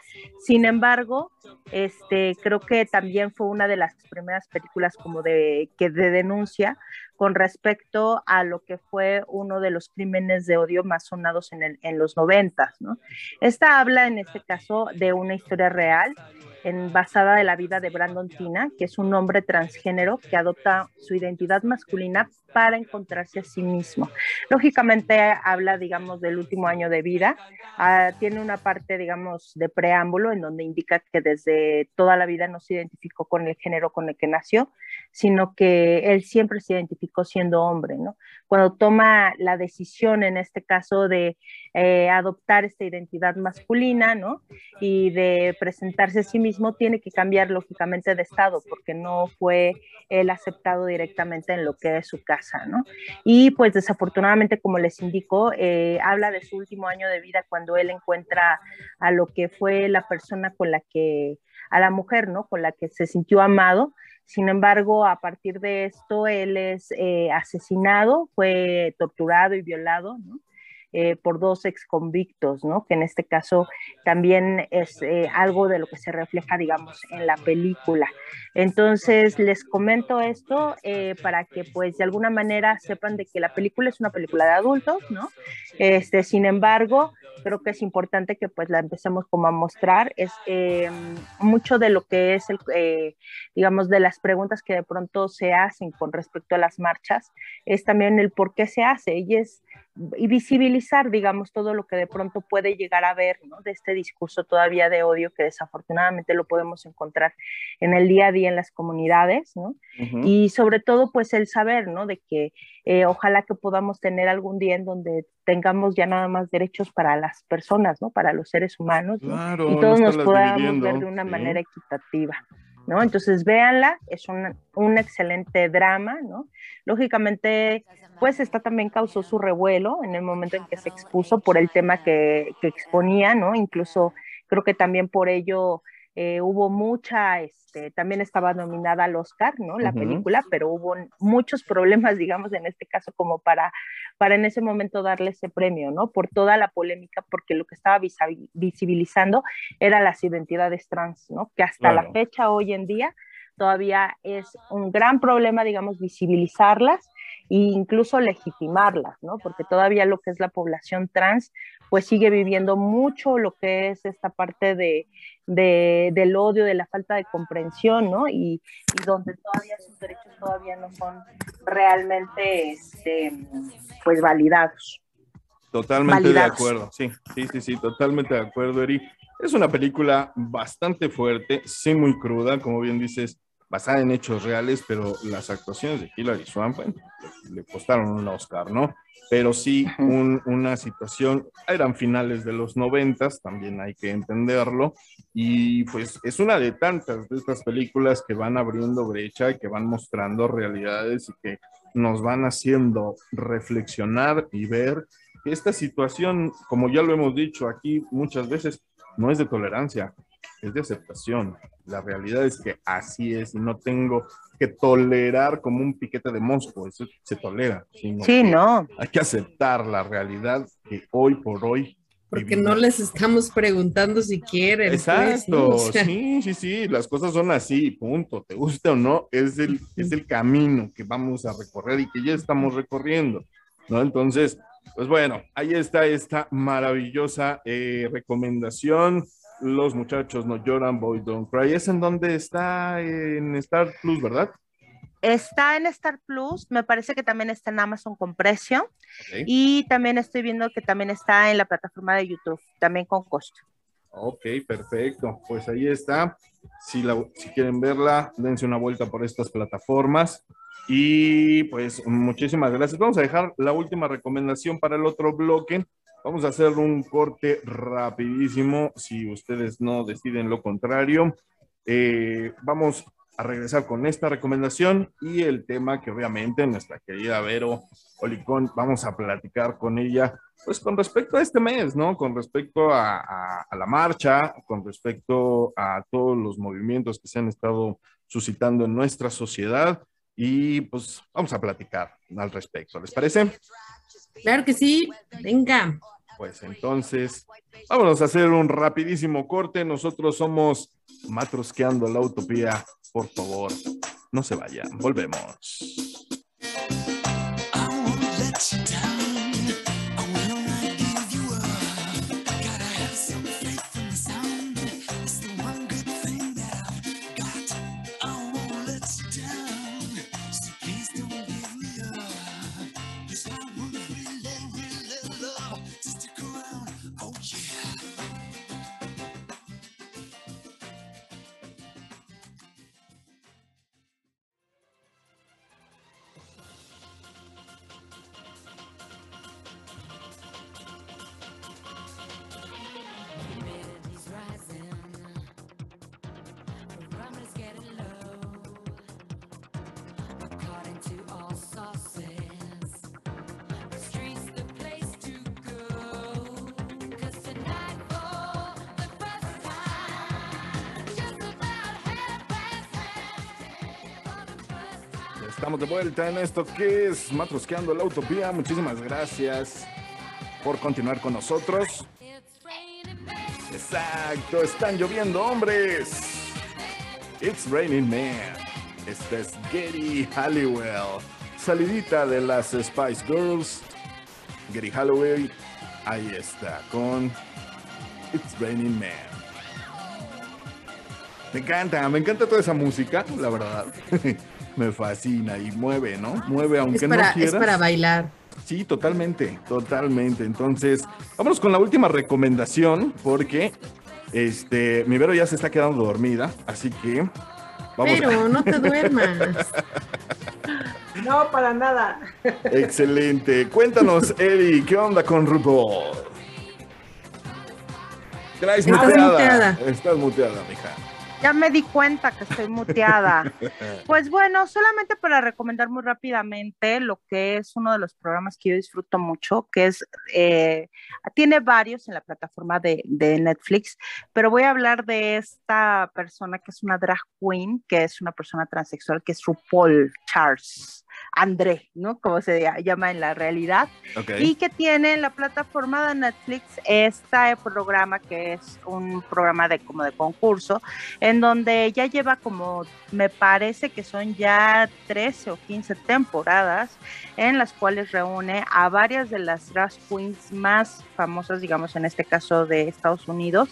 Sin embargo, este, creo que también fue una de las primeras películas como de, que de denuncia con respecto a lo que fue uno de los crímenes de odio más sonados en, el- en los noventas, ¿no? Esta habla en este caso de una historia real en, basada de la vida de Brandon Tina, que es un hombre transgénero que adopta su identidad masculina para encontrarse a sí mismo. Lógicamente habla, digamos, del último año de vida. Ah, tiene una parte, digamos, de preámbulo en donde indica que desde toda la vida no se identificó con el género con el que nació, sino que él siempre se identificó siendo hombre, ¿no? Cuando toma la decisión, en este caso, de eh, adoptar esta identidad masculina, ¿no? Y de presentarse a sí mismo, tiene que cambiar lógicamente de estado, porque no fue él aceptado directamente en lo que es su casa, ¿no? Y pues desafortunadamente, como les indico, eh, habla de su último año de vida cuando él encuentra a lo que fue la persona con la que, a la mujer, ¿no? Con la que se sintió amado. Sin embargo, a partir de esto, él es eh, asesinado, fue torturado y violado, ¿no? Eh, por dos exconvictos, ¿no? Que en este caso también es eh, algo de lo que se refleja, digamos, en la película. Entonces, les comento esto eh, para que, pues, de alguna manera sepan de que la película es una película de adultos, ¿no? Este, sin embargo, creo que es importante que, pues, la empecemos como a mostrar. Es mucho de lo que es, el, digamos, de las preguntas que de pronto se hacen con respecto a las marchas, es también el por qué se hace y es y visibilizar, digamos, todo lo que de pronto puede llegar a ver ¿no? de este discurso todavía de odio que desafortunadamente lo podemos encontrar en el día a día en las comunidades, ¿no? Y sobre todo, pues el saber, ¿no? De que eh, ojalá que podamos tener algún día en donde tengamos ya nada más derechos para las personas, ¿no? Para los seres humanos, ¿no? Claro, y todos nos podamos ver de una sí. manera equitativa. ¿No? Entonces, véanla, es un, excelente drama, ¿no? Lógicamente, pues esta también causó su revuelo en el momento en que se expuso por el tema que, que exponía, ¿no? Incluso creo que también por ello eh, hubo mucha, este, también estaba nominada al Oscar, ¿no? La película, pero hubo muchos problemas, digamos, en este caso, como para, para en ese momento darle ese premio, ¿no? Por toda la polémica, porque lo que estaba visibilizando era las identidades trans, ¿no? Que hasta Claro. la fecha, hoy en día, todavía es un gran problema, digamos, visibilizarlas e incluso legitimarlas, ¿no? Porque todavía lo que es la población trans, pues sigue viviendo mucho lo que es esta parte de, de- del odio, de la falta de comprensión, ¿no? Y, y donde todavía sus derechos todavía no son realmente, este, pues, validados. Totalmente Validados. de acuerdo, sí, sí, sí, sí, totalmente de acuerdo, Eri. Es una película bastante fuerte, sí muy cruda, como bien dices, basada en hechos reales, pero las actuaciones de Hilary Swank bueno, le, costaron un Oscar, ¿no? Pero sí un- una situación, eran finales de los noventas, también hay que entenderlo, y pues es una de tantas de estas películas que van abriendo brecha y que van mostrando realidades y que nos van haciendo reflexionar y ver que esta situación, como ya lo hemos dicho aquí muchas veces, no es de tolerancia, es de aceptación. La realidad es que así es y no tengo que tolerar como un piquete de mosco, eso se tolera. sino Sí, no, Hay que aceptar la realidad que hoy por hoy. Porque vivimos. no les estamos preguntando si quieren. pues, Exacto, ¿no? [LAUGHS] O sea, sí, sí, sí, las cosas son así, punto, te guste o no, es el, es el camino que vamos a recorrer y que ya estamos recorriendo, ¿no? Entonces, pues bueno, ahí está esta maravillosa eh, recomendación, Los muchachos no lloran, Boy Don't Cry, es en donde está en Star Plus, ¿verdad? está en Star Plus, me parece que también está en Amazon con precio. Y también estoy viendo que también está en la plataforma de YouTube, también con costo. Ok, perfecto, pues ahí está, si, la, si quieren verla, dense una vuelta por estas plataformas. Y pues muchísimas gracias. Vamos a dejar la última recomendación para el otro bloque, Vamos a hacer un corte rapidísimo si ustedes no deciden lo contrario. Eh, vamos a regresar con esta recomendación y el tema que obviamente nuestra querida Vero Olicón, vamos a platicar con ella, pues con respecto a este mes, ¿no? Con respecto a, a, a la marcha, con respecto a todos los movimientos que se han estado suscitando en nuestra sociedad y pues vamos a platicar al respecto. ¿Les parece? Claro que sí, venga. Pues entonces, vámonos a hacer un rapidísimo corte. Nosotros somos Matrosqueando la Utopía. Por favor, no se vayan. Volvemos. Vuelta en esto que es Matrosqueando la Utopía. Muchísimas gracias por continuar con nosotros. Exacto, están lloviendo hombres. It's Raining Man. Este es Gary Halliwell. Salidita de las Spice Girls. Gary Halliwell. Ahí está, con It's Raining Man. Me encanta, me encanta toda esa música, la verdad. [LAUGHS] me fascina y mueve, ¿no? Mueve aunque Es para, no es quieras. para bailar. Sí, totalmente, totalmente. Entonces, vámonos con la última recomendación, porque este, mi Vero ya se está quedando dormida, así que vamos. Pero no te [LAUGHS] duermas. No, para nada. Excelente. Cuéntanos, Eddie, ¿qué onda con RuPaul? Traes Estás muteada. muteada. Estás muteada, mija. Ya me di cuenta que estoy muteada. [LAUGHS] Pues bueno, solamente para recomendar muy rápidamente lo que es uno de los programas que yo disfruto mucho, que es, eh, tiene varios en la plataforma de, de Netflix, pero voy a hablar de esta persona que es una drag queen, que es una persona transexual, que es RuPaul Charles. André, ¿no? Como se llama en la realidad Ok. y que tiene en la plataforma de Netflix este programa que es un programa de como de concurso en donde ya lleva como me parece que son ya 13 o 15 temporadas en las cuales reúne a varias de las drag queens más famosas digamos en este caso de Estados Unidos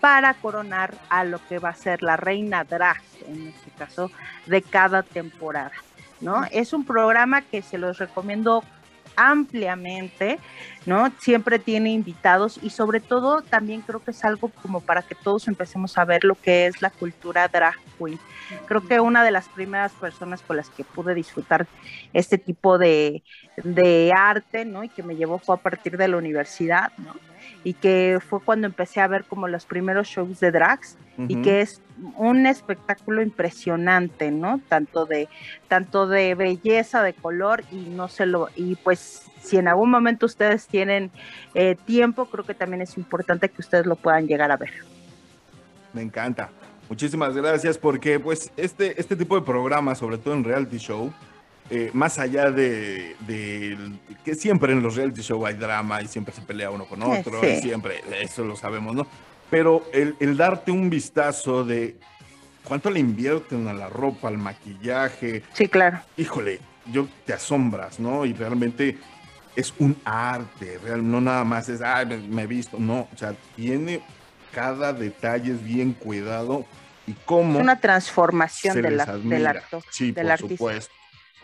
para coronar a lo que va a ser la reina drag en este caso de cada temporada ¿no? Es un programa que se los recomiendo ampliamente, ¿no? Siempre tiene invitados y sobre todo también creo que es algo como para que todos empecemos a ver lo que es la cultura drag queen. Creo que una de las primeras personas con las que pude disfrutar este tipo de, de arte, ¿no? Y que me llevó fue a partir de la universidad, ¿no? Y que fue cuando empecé a ver como los primeros shows de drags y que es un espectáculo impresionante, ¿no? Tanto de tanto de belleza, de color y no se lo y pues si en algún momento ustedes tienen eh, tiempo, creo que también es importante que ustedes lo puedan llegar a ver. Me encanta. Muchísimas gracias porque pues este, este tipo de programas, sobre todo en reality show, eh, más allá de, de que siempre en los reality show hay drama y siempre se pelea uno con otro, sí. y siempre, eso lo sabemos, ¿no? Pero el, el darte un vistazo de cuánto le invierten a la ropa, al maquillaje, Sí, claro. híjole, yo te asombras, ¿no? Y realmente es un arte, real, no nada más es, ay, me, me he visto, no, o sea, tiene cada detalle es bien cuidado y cómo Es una transformación se del, les ar- admira. del acto, Sí, del por artista. supuesto,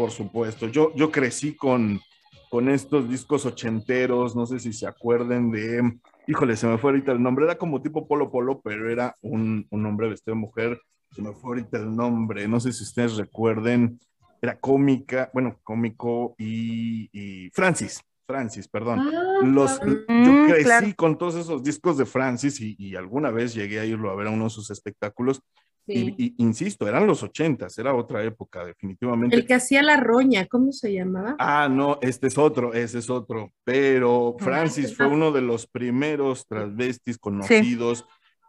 por supuesto. Yo, yo crecí con, con estos discos ochenteros, no sé si se acuerden de, híjole, se me fue ahorita el nombre, era como tipo Polo Polo, pero era un, un hombre vestido de mujer, se me fue ahorita el nombre, no sé si ustedes recuerden, era cómica, bueno, cómico y, y Francis, Francis, perdón. Ah, Los, yo Mm, crecí claro. con todos esos discos de Francis y, y alguna vez llegué a irlo a ver a uno de sus espectáculos. Sí. Y, y insisto, eran los ochentas, era otra época, definitivamente. El que hacía la roña, ¿cómo se llamaba? Ah, no, este es otro, ese es otro. Pero Francis fue Ah. uno de los primeros transvestis conocidos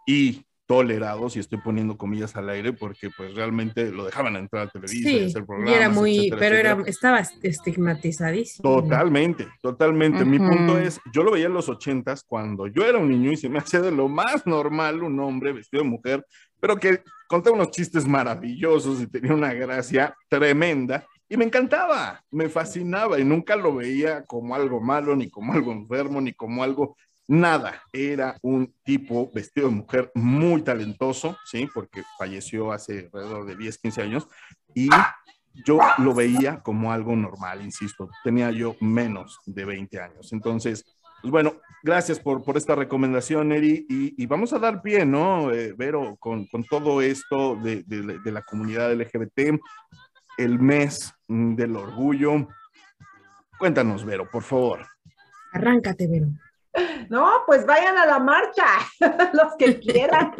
y tolerados, y estoy poniendo comillas al aire porque pues realmente lo dejaban entrar a Televisa y Sí, hacer y programas. era muy, etcétera, pero era, estaba estigmatizadísimo. Totalmente, totalmente. Mi punto es, yo lo veía en los ochentas cuando yo era un niño y se me [LAUGHS] hacía de lo más normal un hombre vestido de mujer, pero que contaba unos chistes maravillosos y tenía una gracia tremenda y me encantaba, me fascinaba y nunca lo veía como algo malo, ni como algo enfermo, ni como algo nada. Era un tipo vestido de mujer muy talentoso, sí, porque falleció hace alrededor de 10, 15 años y yo lo veía como algo normal, insisto, tenía yo menos de 20 años. Entonces, pues bueno, gracias por, por esta recomendación, Eri, y, vamos a dar pie, ¿no, eh, Vero, con, con todo esto de, de- de la comunidad LGBT, el mes del orgullo. Cuéntanos, Vero, por favor. Arráncate, Vero. No, pues vayan a la marcha, [LAUGHS] los que [LAUGHS] quieran.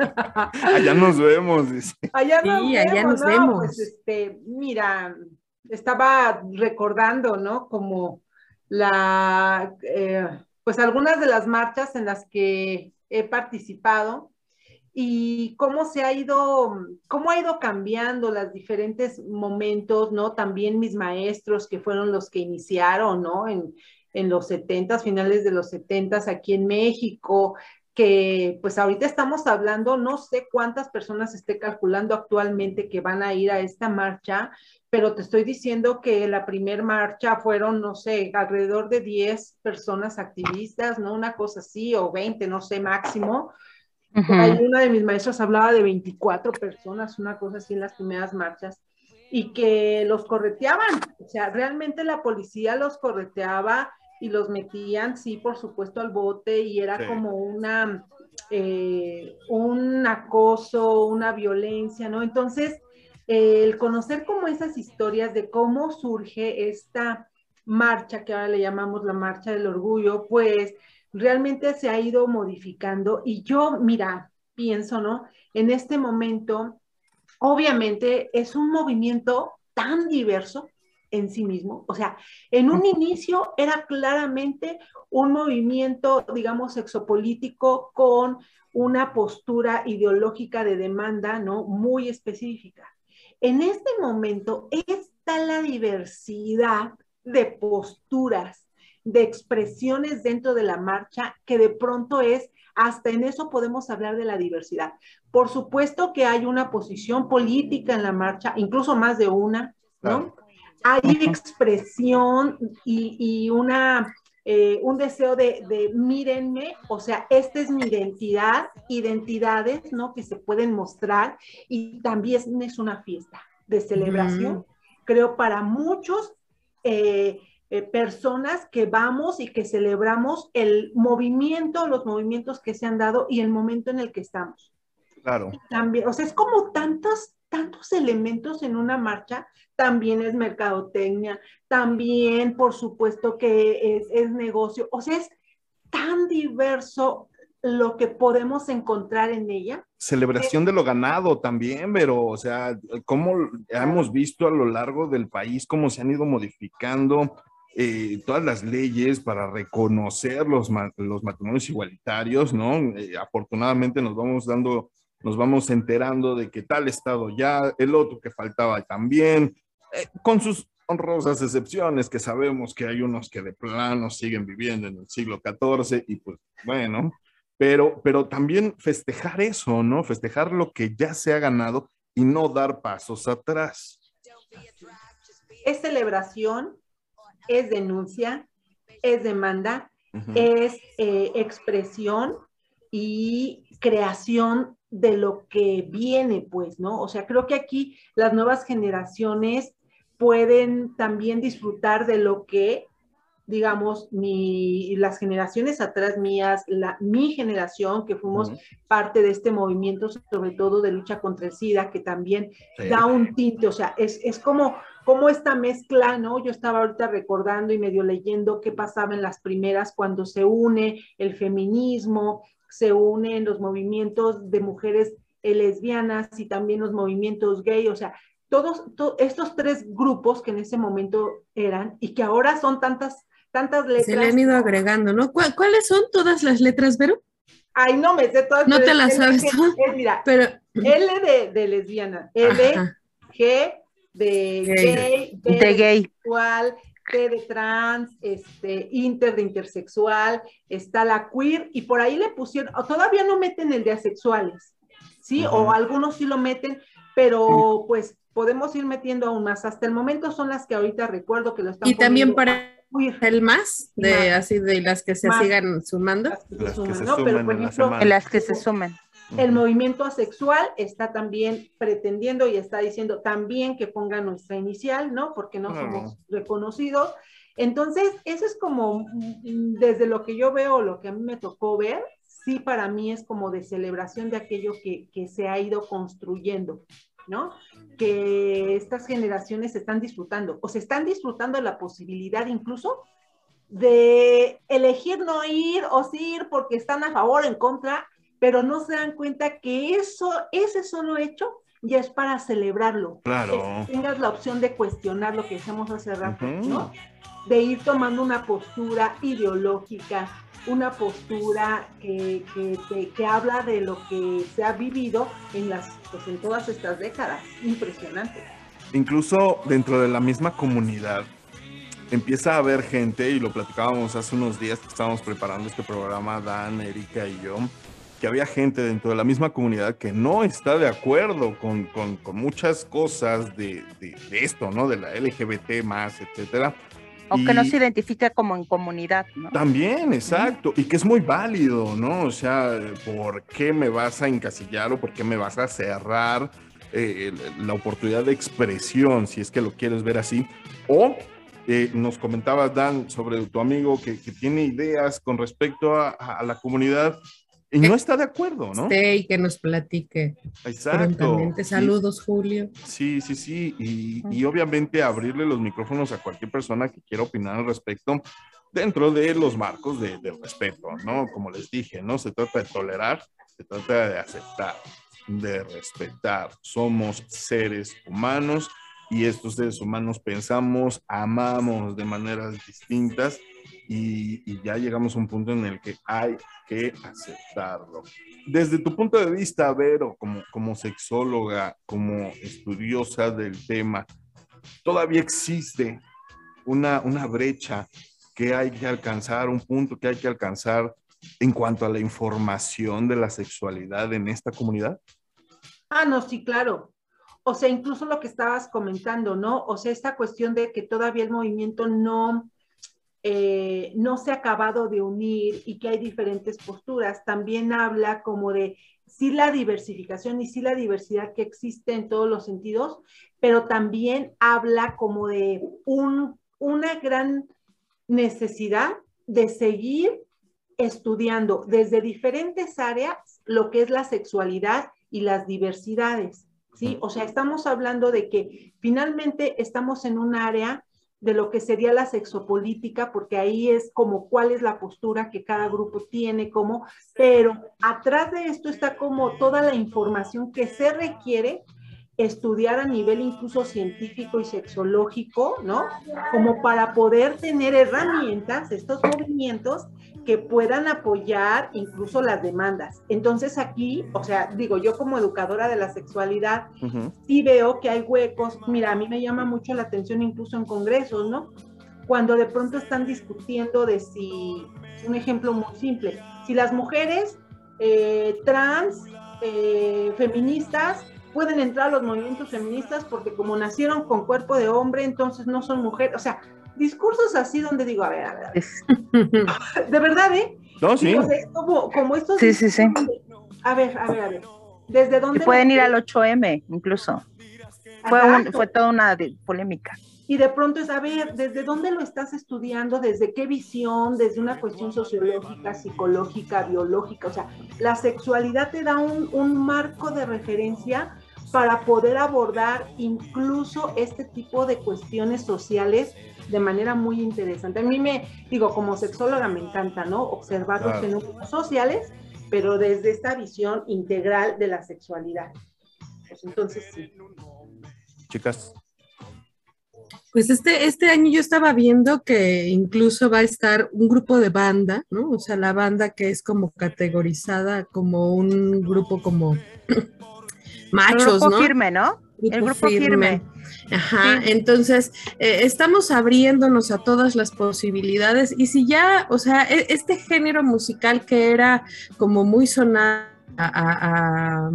Allá nos vemos, dice. Allá nos Sí, allá vemos, nos ¿no? vemos. Pues este, mira, estaba recordando, ¿no? Como la, eh, pues algunas de las marchas en las que he participado y cómo se ha ido, cómo ha ido cambiando los diferentes momentos, ¿no? También mis maestros que fueron los que iniciaron, ¿no? En, en los setentas, finales de los setentas aquí en México, que pues ahorita estamos hablando, no sé cuántas personas esté calculando actualmente que van a ir a esta marcha, pero te estoy diciendo que la primer marcha fueron, no sé, alrededor de 10 personas activistas, ¿no? Una cosa así, o 20, no sé, máximo. Ahí Ujú. una de mis maestros hablaba de 24 personas, una cosa así en las primeras marchas, y que los correteaban. O sea, realmente la policía los correteaba y los metían, sí, por supuesto, al bote, y era Sí. como una, eh, un acoso, una violencia, ¿no? Entonces, eh, el conocer como esas historias de cómo surge esta marcha, que ahora le llamamos la marcha del orgullo, pues realmente se ha ido modificando y yo, mira, pienso, ¿no? En este momento, obviamente es un movimiento tan diverso en sí mismo, o sea, en un inicio era claramente un movimiento, digamos, exopolítico con una postura ideológica de demanda, ¿no? Muy específica. En este momento está la diversidad de posturas, de expresiones dentro de la marcha, que de pronto es, hasta en eso podemos hablar de la diversidad. Por supuesto que hay una posición política en la marcha, incluso más de una, ¿no? Claro. Hay expresión y, y una, eh, un deseo de, de, mírenme, o sea, esta es mi identidad, identidades, ¿no? Que se pueden mostrar y también es una fiesta de celebración, creo, para muchos. Eh, eh, personas que vamos y que celebramos el movimiento, los movimientos que se han dado y el momento en el que estamos. Claro. También, o sea, es como tantos, tantos elementos en una marcha, también es mercadotecnia, también, por supuesto, que es, es negocio, o sea, es tan diverso lo que podemos encontrar en ella. Celebración de lo ganado también, pero, o sea, cómo hemos visto a lo largo del país cómo se han ido modificando eh, todas las leyes para reconocer los, los matrimonios igualitarios, ¿no? Eh, afortunadamente nos vamos dando, nos vamos enterando de que tal estado ya, el otro que faltaba también, eh, con sus honrosas excepciones, que sabemos que hay unos que de plano siguen viviendo en el siglo XIV y pues bueno, pero, pero también festejar eso, ¿no? Festejar lo que ya se ha ganado y no dar pasos atrás. Es celebración, es denuncia, es demanda, uh -huh. es eh, expresión y creación de lo que viene, pues, ¿no? O sea, creo que aquí las nuevas generaciones pueden también disfrutar de lo que digamos, mi, las generaciones atrás mías, la, mi generación, que fuimos parte de este movimiento, sobre todo de lucha contra el SIDA, que también Sí. da un tinte, o sea, es, es como, como esta mezcla, ¿no? Yo estaba ahorita recordando y medio leyendo qué pasaba en las primeras cuando se une el feminismo, se unen los movimientos de mujeres eh, lesbianas y también los movimientos gay, o sea, todos to- estos tres grupos que en ese momento eran y que ahora son tantas, tantas letras. Se le han ido agregando, ¿no? ¿Cuál- ¿Cuáles son todas las letras, Vero? Ay, no me sé todas. No te las es- sabes mira, Pero L de, de lesbiana, L, Ajá. G de Gay. gay, De gay. bisexual, T de trans, este, inter de intersexual, está la queer, y por ahí le pusieron, o todavía no meten el de asexuales, ¿sí? O algunos sí lo meten, pero pues podemos ir metiendo aún más. Hasta el momento son las que ahorita recuerdo que lo están y también para queer, el más, de Más. así de las que se Más. sigan sumando. las que se Las que suman, se ¿no? Pero suman por en la ejemplo, semana. Las que se sumen. El movimiento asexual está también pretendiendo y está diciendo también que ponga nuestra inicial, ¿no? Porque no somos reconocidos. Entonces, eso es como, mm, desde lo que yo veo, lo que a mí me tocó ver, sí para mí es como de celebración de aquello que, que se ha ido construyendo, ¿no? Que estas generaciones están disfrutando, o se están disfrutando la posibilidad incluso de elegir no ir o sí ir porque están a favor o en contra, pero no se dan cuenta que eso, ese solo hecho ya es para celebrarlo. Claro. Que tengas la opción de cuestionar lo que decíamos hace rato. ¿no? De ir tomando una postura ideológica, una postura que, que, que habla de lo que se ha vivido en, las, pues, en todas estas décadas. Impresionante. Incluso dentro de la misma comunidad empieza a haber gente, y lo platicábamos hace unos días que estábamos preparando este programa, Dan, Erika y yo, que había gente dentro de la misma comunidad que no está de acuerdo con, con- con muchas cosas de, de- de esto, ¿no? De la LGBT más, etcétera. O que no se identifica como en comunidad, ¿no? También, exacto, y que es muy válido, ¿no? O sea, ¿por qué me vas a encasillar o por qué me vas a cerrar eh, la oportunidad de expresión, si es que lo quieres ver así? O eh, nos comentabas, Dan, sobre tu amigo que, que tiene ideas con respecto a, a la comunidad y no está de acuerdo, ¿no? Esté y que nos platique Exacto. Saludos, Julio. Sí, sí, sí. Y, y obviamente abrirle los micrófonos a cualquier persona que quiera opinar al respecto dentro de los marcos de, de respeto, ¿no? Como les dije, no se trata de tolerar, se trata de aceptar, de respetar. Somos seres humanos y estos seres humanos pensamos, amamos de maneras distintas y, y ya llegamos a un punto en el que hay que aceptarlo. Desde tu punto de vista, Vero, como, como sexóloga, como estudiosa del tema, todavía existe una, una brecha que hay que alcanzar, un punto que hay que alcanzar en cuanto a la información de la sexualidad en esta comunidad? Ah, no, sí, claro. O sea, incluso lo que estabas comentando, ¿no? O sea, esta cuestión de que todavía el movimiento no, eh, no se ha acabado de unir y que hay diferentes posturas, también habla como de sí la diversificación y sí la diversidad que existe en todos los sentidos, pero también habla como de un, una gran necesidad de seguir estudiando desde diferentes áreas lo que es la sexualidad y las diversidades, ¿sí? O sea, estamos hablando de que finalmente estamos en un área de lo que sería la sexopolítica, porque ahí es como cuál es la postura que cada grupo tiene, como, pero atrás de esto está como toda la información que se requiere estudiar a nivel incluso científico y sexológico, ¿no? Como para poder tener herramientas, estos movimientos que puedan apoyar incluso las demandas. Entonces aquí, o sea, digo, yo como educadora de la sexualidad, sí veo que hay huecos. Mira, a mí me llama mucho la atención incluso en congresos, ¿no? Cuando de pronto están discutiendo de si, un ejemplo muy simple, si las mujeres eh, trans, eh, feministas, pueden entrar a los movimientos feministas porque como nacieron con cuerpo de hombre, entonces no son mujeres. O sea, discursos así donde digo, a ver, a ver, [LAUGHS] de verdad, ¿eh? No, sí. o sea, es como, como estos Sí, sí, sí. A ver, a ver, a ver. ¿Desde dónde? Y pueden ir al 8M, incluso. Fue, un- fue toda una polémica. y de pronto es, a ver, ¿desde dónde lo estás estudiando? ¿Desde qué visión? ¿Desde una cuestión sociológica, psicológica, biológica? O sea, la sexualidad te da un, un marco de referencia para poder abordar incluso este tipo de cuestiones sociales de manera muy interesante. A mí me, digo, como sexóloga me encanta, ¿no? Observar los fenómenos sociales, pero desde esta visión integral de la sexualidad. Pues entonces sí. Chicas. Pues este, este año yo estaba viendo que incluso va a estar un grupo de banda, ¿no? O sea, la banda que es como categorizada como un grupo como [CLEARS THROAT] machos, el grupo ¿no? firme, ¿no? el grupo firme. Ajá, entonces eh, estamos abriéndonos a todas las posibilidades y si ya, o sea, e, este género musical que era como muy sonado a, a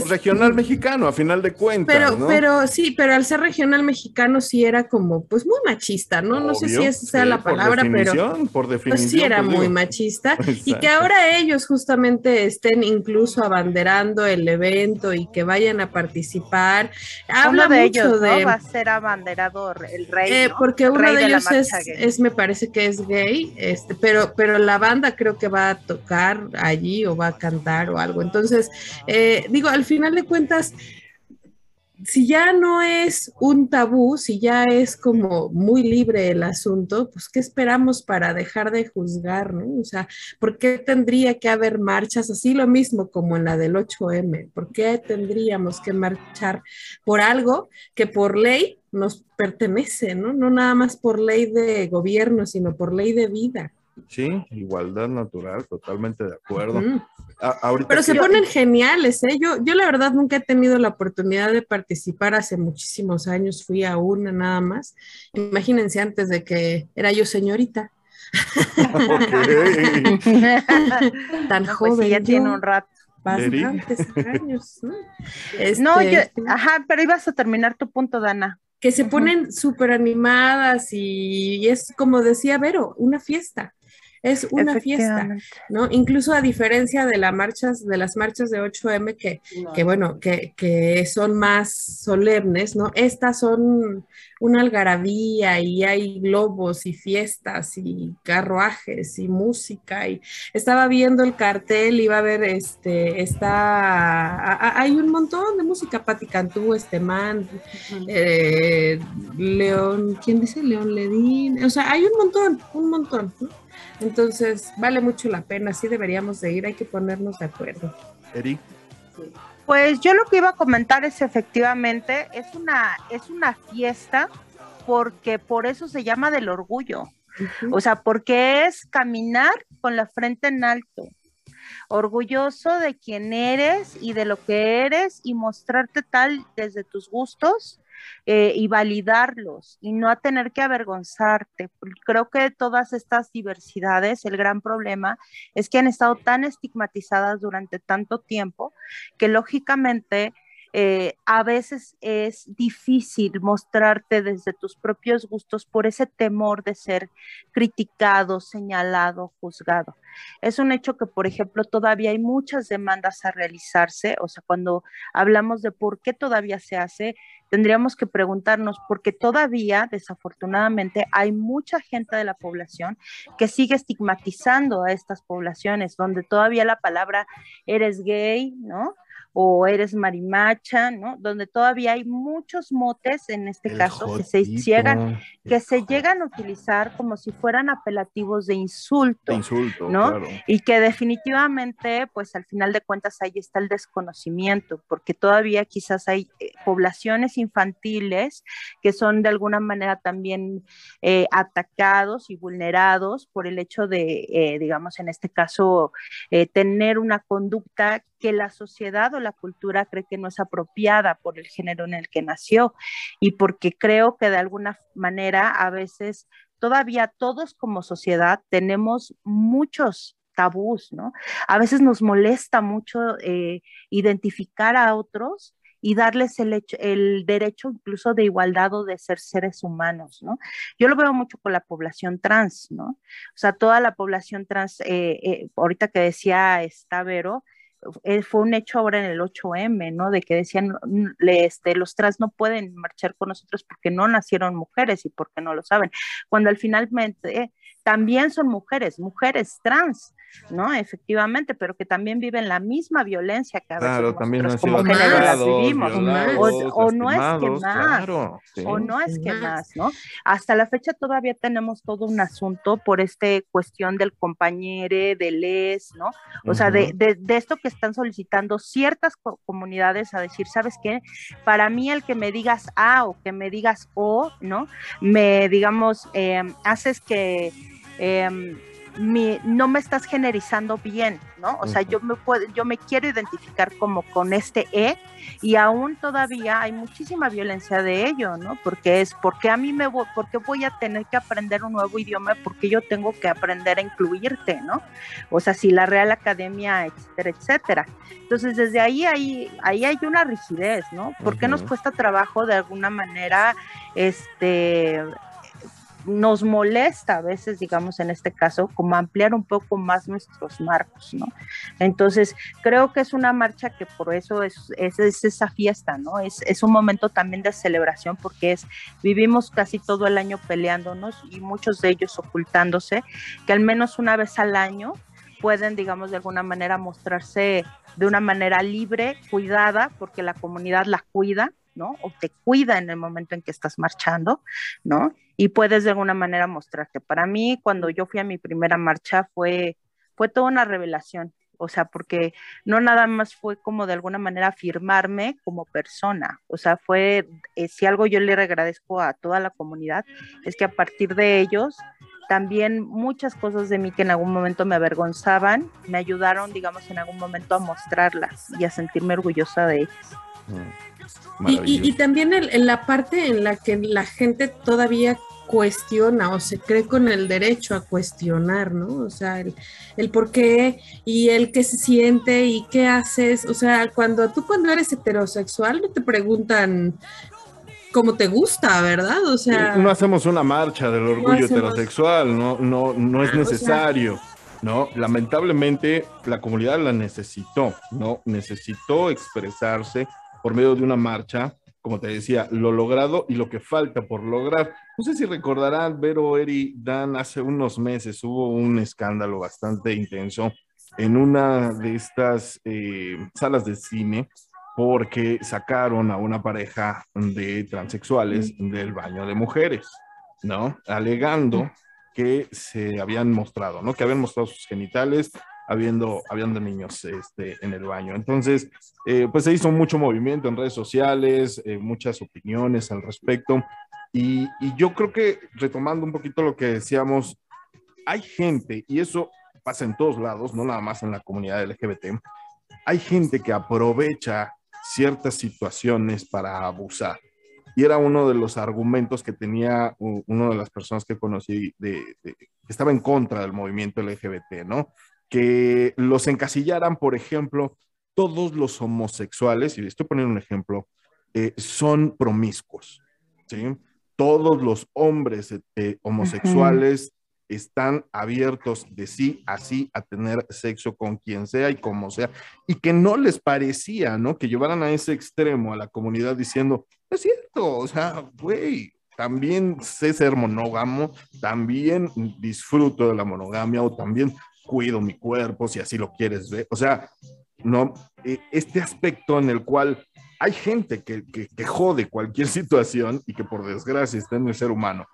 pues, regional mexicano, a final de cuentas. Pero, ¿no? pero sí, pero al ser regional mexicano sí era como, pues muy machista, ¿no? Obvio, no sé si esa sea sí, la palabra, por pero por definición, pues sí era pues, muy digo. machista [LAUGHS] y que ahora ellos justamente estén incluso abanderando el evento y que vayan a participar. Habla uno de mucho ellos, de ¿no? Va a ser abanderado el rey, eh, ¿no? porque uno Rey de ellos es, me parece que es gay, este, pero, pero la banda creo que va a tocar allí o va a cantar o algo. Entonces, eh, digo, al final de cuentas, si ya no es un tabú, si ya es como muy libre el asunto, pues ¿qué esperamos para dejar de juzgar, no? O sea, ¿por qué tendría que haber marchas así lo mismo como en la del 8M? ¿Por qué tendríamos que marchar por algo que por ley nos pertenece, ¿no? No nada más por ley de gobierno, sino por ley de vida. Sí, igualdad natural, totalmente de acuerdo. Ujú. A- ahorita Pero se ponen geniales, ¿eh? Yo, yo la verdad nunca he tenido la oportunidad de participar hace muchísimos años, fui a una nada más. Imagínense antes de que era yo señorita, [LAUGHS] tan No, joven. pues ya yo, tiene un rato. bastantes años, ¿no? [LAUGHS] No, Este, yo, ajá, pero ibas a terminar tu punto, Dana. que se ponen súper animadas y, es como decía Vero, una fiesta. Es una fiesta. ¿no? Incluso a diferencia de, las marchas, de las marchas de 8M, que, que bueno, que, que son más solemnes, ¿no? Estas son una algarabía y hay globos y fiestas y carruajes y música y estaba viendo el cartel y va a ver, este, está, a- a- hay un montón de música, Pati Cantú, este man, eh, León, ¿quién dice? León Ledín, o sea, hay un montón, un montón, ¿no? Entonces, vale mucho la pena, sí deberíamos de ir, hay que ponernos de acuerdo. Eri, Pues yo lo que iba a comentar es efectivamente, es una, es una fiesta porque por eso se llama del orgullo. O sea, porque es caminar con la frente en alto, orgulloso de quién eres y de lo que eres y mostrarte tal desde tus gustos eh, y validarlos y no a tener que avergonzarte. Creo que todas estas diversidades, el gran problema es que han estado tan estigmatizadas durante tanto tiempo que lógicamente eh, a veces es difícil mostrarte desde tus propios gustos por ese temor de ser criticado, señalado, juzgado. Es un hecho que, por ejemplo, todavía hay muchas demandas a realizarse, o sea, cuando hablamos de por qué todavía se hace, tendríamos que preguntarnos, porque todavía, desafortunadamente, hay mucha gente de la población que sigue estigmatizando a estas poblaciones, donde todavía la palabra eres gay, ¿no? O eres marimacha, ¿no? Donde todavía hay muchos motes en este el caso que se llegan, que se llegan a utilizar como si fueran apelativos de insulto. de insulto, ¿no? claro. Y que definitivamente, pues al final de cuentas ahí está el desconocimiento, porque todavía quizás hay eh, poblaciones infantiles que son de alguna manera también eh, atacados y vulnerados por el hecho de, eh, digamos, en este caso, eh, tener una conducta que la sociedad o la cultura cree que no es apropiada por el género en el que nació y porque creo que de alguna manera a veces todavía todos como sociedad tenemos muchos tabús, ¿no? A veces nos molesta mucho eh, identificar a otros y darles el, hecho, el derecho incluso de igualdad o de ser seres humanos, ¿no? Yo lo veo mucho con la población trans, ¿no? O sea, toda la población trans, eh, eh, ahorita que decía eh, fue un hecho ahora en el 8M, ¿no? De que decían, este, los trans no pueden marchar con nosotros porque no nacieron mujeres y porque no lo saben, cuando al finalmente también son mujeres, mujeres trans, ¿no? Efectivamente, pero que también viven la misma violencia que a veces Claro, como género las vivimos. violados, O, o no es que más, claro, sí. o no es que Más. ¿no? Hasta la fecha todavía tenemos todo un asunto por esta cuestión del compañero, del les, ¿no? O sea, de, de- de esto que están solicitando ciertas co- comunidades a decir, ¿sabes qué? Para mí el que me digas A o que me digas O, ¿no? Me, digamos, eh, haces que eh, mi- no me estás generizando bien, ¿no? O sea, yo me, puedo, yo me quiero identificar como con este E y aún todavía hay muchísima violencia de ello, ¿no? Porque es, porque a mí me voy, porque voy a tener que aprender un nuevo idioma? Porque yo tengo que aprender a incluirte, ¿no? O sea, si la Real Academia, etcétera, etcétera. Entonces, desde ahí, ahí, ahí hay una rigidez, ¿no? ¿Por qué nos cuesta trabajo de alguna manera, este, nos molesta a veces, digamos, en este caso, como ampliar un poco más nuestros marcos, ¿no? Entonces, creo que es una marcha que por eso es, es, es esa fiesta, ¿no? Es, es un momento también de celebración porque es, vivimos casi todo el año peleándonos y muchos de ellos ocultándose, que al menos una vez al año pueden, digamos, de alguna manera mostrarse de una manera libre, cuidada, porque la comunidad la cuida, ¿no? O te cuida en el momento en que estás marchando, ¿no? Y puedes de alguna manera mostrarte. Para mí, cuando yo fui a mi primera marcha, fue, fue toda una revelación. O sea, porque no nada más fue como de alguna manera afirmarme como persona. O sea, fue, eh, si algo yo le agradezco a toda la comunidad, es que a partir de ellos también muchas cosas de mí que en algún momento me avergonzaban, me ayudaron, digamos, en algún momento a mostrarlas y a sentirme orgullosa de ellas. Mm. Y, y- y también el- en la parte en la que la gente todavía cuestiona o se cree con el derecho a cuestionar, ¿no? O sea, el, el por qué y el qué se siente y qué haces. O sea, cuando tú cuando eres heterosexual no te preguntan cómo te gusta, ¿verdad? O sea, no hacemos una marcha del orgullo hacemos- heterosexual, no, no, no es Ah, o sea- necesario. ¿no? Lamentablemente la comunidad la necesitó, ¿no? Necesitó expresarse por medio de una marcha, como te decía, lo logrado y lo que falta por lograr. No sé si recordarán, Vero, Eri, Dan, hace unos meses hubo un escándalo bastante intenso en una de estas eh, salas de cine porque sacaron a una pareja de transexuales del baño de mujeres, ¿no? Alegando que se habían mostrado, ¿no? Que habían mostrado sus genitales habiendo, habiendo niños este, en el baño. Entonces, eh, pues se hizo mucho movimiento en redes sociales, eh, muchas opiniones al respecto. Y, y yo creo que retomando un poquito lo que decíamos, hay gente, y eso pasa en todos lados, no nada más en la comunidad LGBT, hay gente que aprovecha ciertas situaciones para abusar. Y era uno de los argumentos que tenía una de las personas que conocí de, de- que estaba en contra del movimiento LGBT, ¿no? Que los encasillaran, por ejemplo, todos los homosexuales, y estoy poniendo un ejemplo, eh, son promiscuos, ¿sí? Todos los hombres eh, homosexuales están abiertos de sí a sí a tener sexo con quien sea y como sea, y que no les parecía, ¿no? Que llevaran a ese extremo a la comunidad diciendo, es cierto, o sea, güey, también sé ser monógamo, también disfruto de la monogamia o también cuido mi cuerpo si así lo quieres ver, o sea, no, Eh, este aspecto en el cual hay gente que, que, que jode cualquier [LAUGHS] situación y que por desgracia está en el ser humano.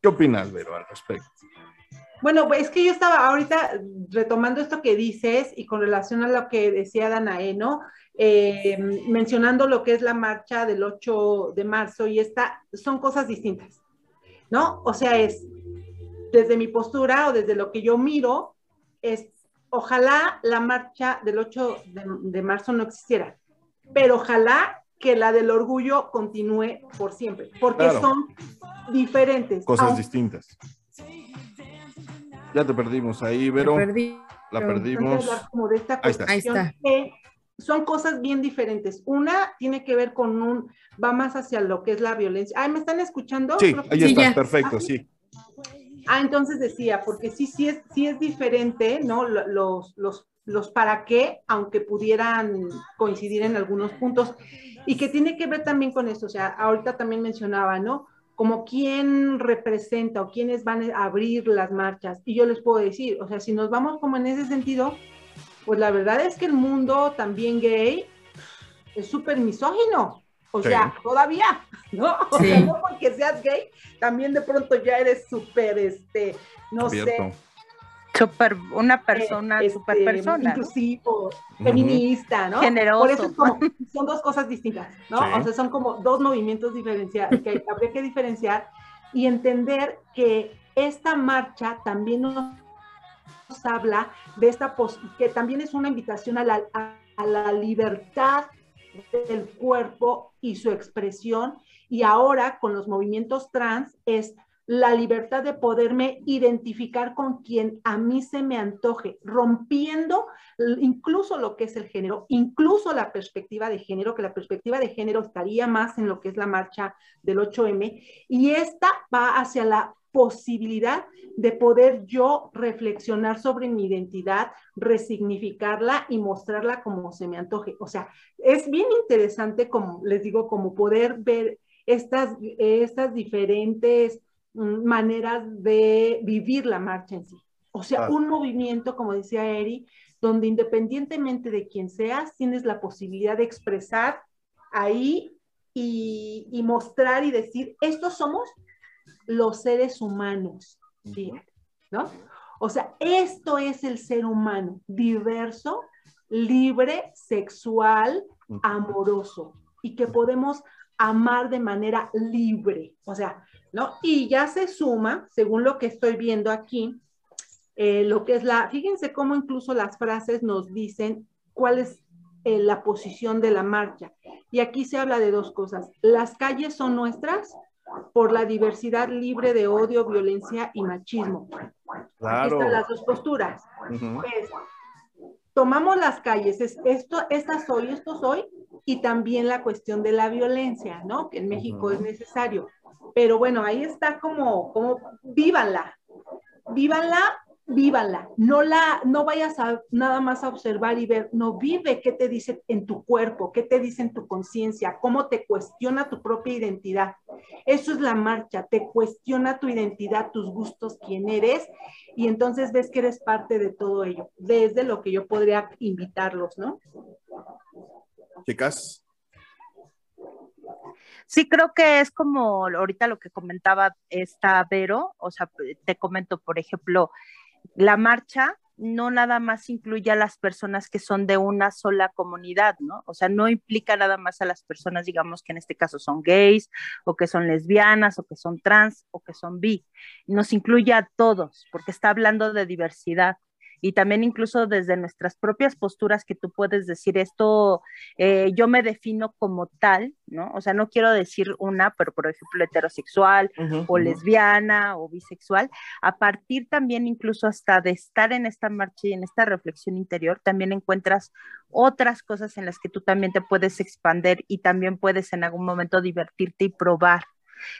¿Qué opinas, Vero, al respecto? Bueno, es que yo estaba ahorita retomando esto que dices y con relación a lo que decía Danae, ¿no? Eh, mencionando lo que es la marcha del 8 de marzo y esta, son cosas distintas, ¿no? O sea, es desde mi postura o desde lo que yo miro, es ojalá la marcha del 8 de, de marzo no existiera, pero ojalá que la del orgullo continúe por siempre, porque Claro. son diferentes. Cosas aunque- distintas. Ya te perdimos ahí, Vero. perdí. La pero- perdimos. como de esta Ahí está. Ahí cuestión está. que son cosas bien diferentes. Una tiene que ver con un, va más hacia lo que es la violencia. Ay, ¿me están escuchando? Sí, ahí Sí, ya. perfecto, sí. Ah, entonces decía, porque sí, sí es, sí es diferente, ¿no? Lo- Los, los, los para qué, aunque pudieran coincidir en algunos puntos, y que tiene que ver también con esto, o sea, ahorita también mencionaba, ¿no? Como quién representa o quiénes van a abrir las marchas. Y yo les puedo decir, o sea, si nos vamos como en ese sentido, pues la verdad es que el mundo también gay es súper misógino. O sea, todavía, [LAUGHS] ¿no? O sea, no porque seas gay, también de pronto ya eres súper, este, no sé. Super, una persona, eh, super persona. Inclusivo, feminista, ¿no? Generoso. Por eso es como, son dos cosas distintas, ¿no? O sea, son como dos movimientos diferenciados que habría que diferenciar y entender que esta marcha también nos habla de esta, que también es una invitación a la, a la libertad del cuerpo y su expresión. Y ahora con los movimientos trans es la libertad de poderme identificar con quien a mí se me antoje, rompiendo incluso lo que es el género, incluso la perspectiva de género, que la perspectiva de género estaría más en lo que es la marcha del 8M, y esta va hacia la posibilidad de poder yo reflexionar sobre mi identidad, resignificarla y mostrarla como se me antoje. O sea, es bien interesante, como les digo, como poder ver estas, estas diferentes mm, maneras de vivir la marcha en sí. O sea, un movimiento, como decía Eri, donde independientemente de quién seas, tienes la posibilidad de expresar ahí y, y mostrar y decir, estos somos los seres humanos, ¿no? O sea, esto es el ser humano, diverso, libre, sexual, amoroso, y que podemos amar de manera libre, o sea, ¿no? Y ya se suma, según lo que estoy viendo aquí, eh, lo que es la, fíjense cómo incluso las frases nos dicen cuál es eh, la posición de la marcha. Y aquí se habla de dos cosas. Las calles son nuestras, por la diversidad libre de odio, violencia y machismo. Claro. están las dos posturas. pues, tomamos las calles, es esto, esta soy, esto soy, y también la cuestión de la violencia, ¿no? Que en México es necesario. Pero bueno, ahí está como, como, vívanla, vívanla vívala, no la, no vayas a nada más a observar y ver, no vive qué te dice en tu cuerpo, qué te dice en tu conciencia, cómo te cuestiona tu propia identidad. Eso es la marcha, te cuestiona tu identidad, tus gustos, quién eres, y entonces ves que eres parte de todo ello, desde lo que yo podría invitarlos, ¿no? Chicas. Sí, creo que es como ahorita lo que comentaba esta Vero, o sea, te comento, por ejemplo, la marcha no nada más incluye a las personas que son de una sola comunidad, ¿no? O sea, no implica nada más a las personas, digamos, que en este caso son gays, o que son lesbianas, o que son trans, o que son bi. Nos incluye a todos, porque está hablando de diversidad y también incluso desde nuestras propias posturas que tú puedes decir esto, eh, yo me defino como tal, ¿no? O sea, no quiero decir una, pero por ejemplo heterosexual o lesbiana o bisexual, a partir también incluso hasta de estar en esta marcha y en esta reflexión interior, también encuentras otras cosas en las que tú también te puedes expander y también puedes en algún momento divertirte y probar.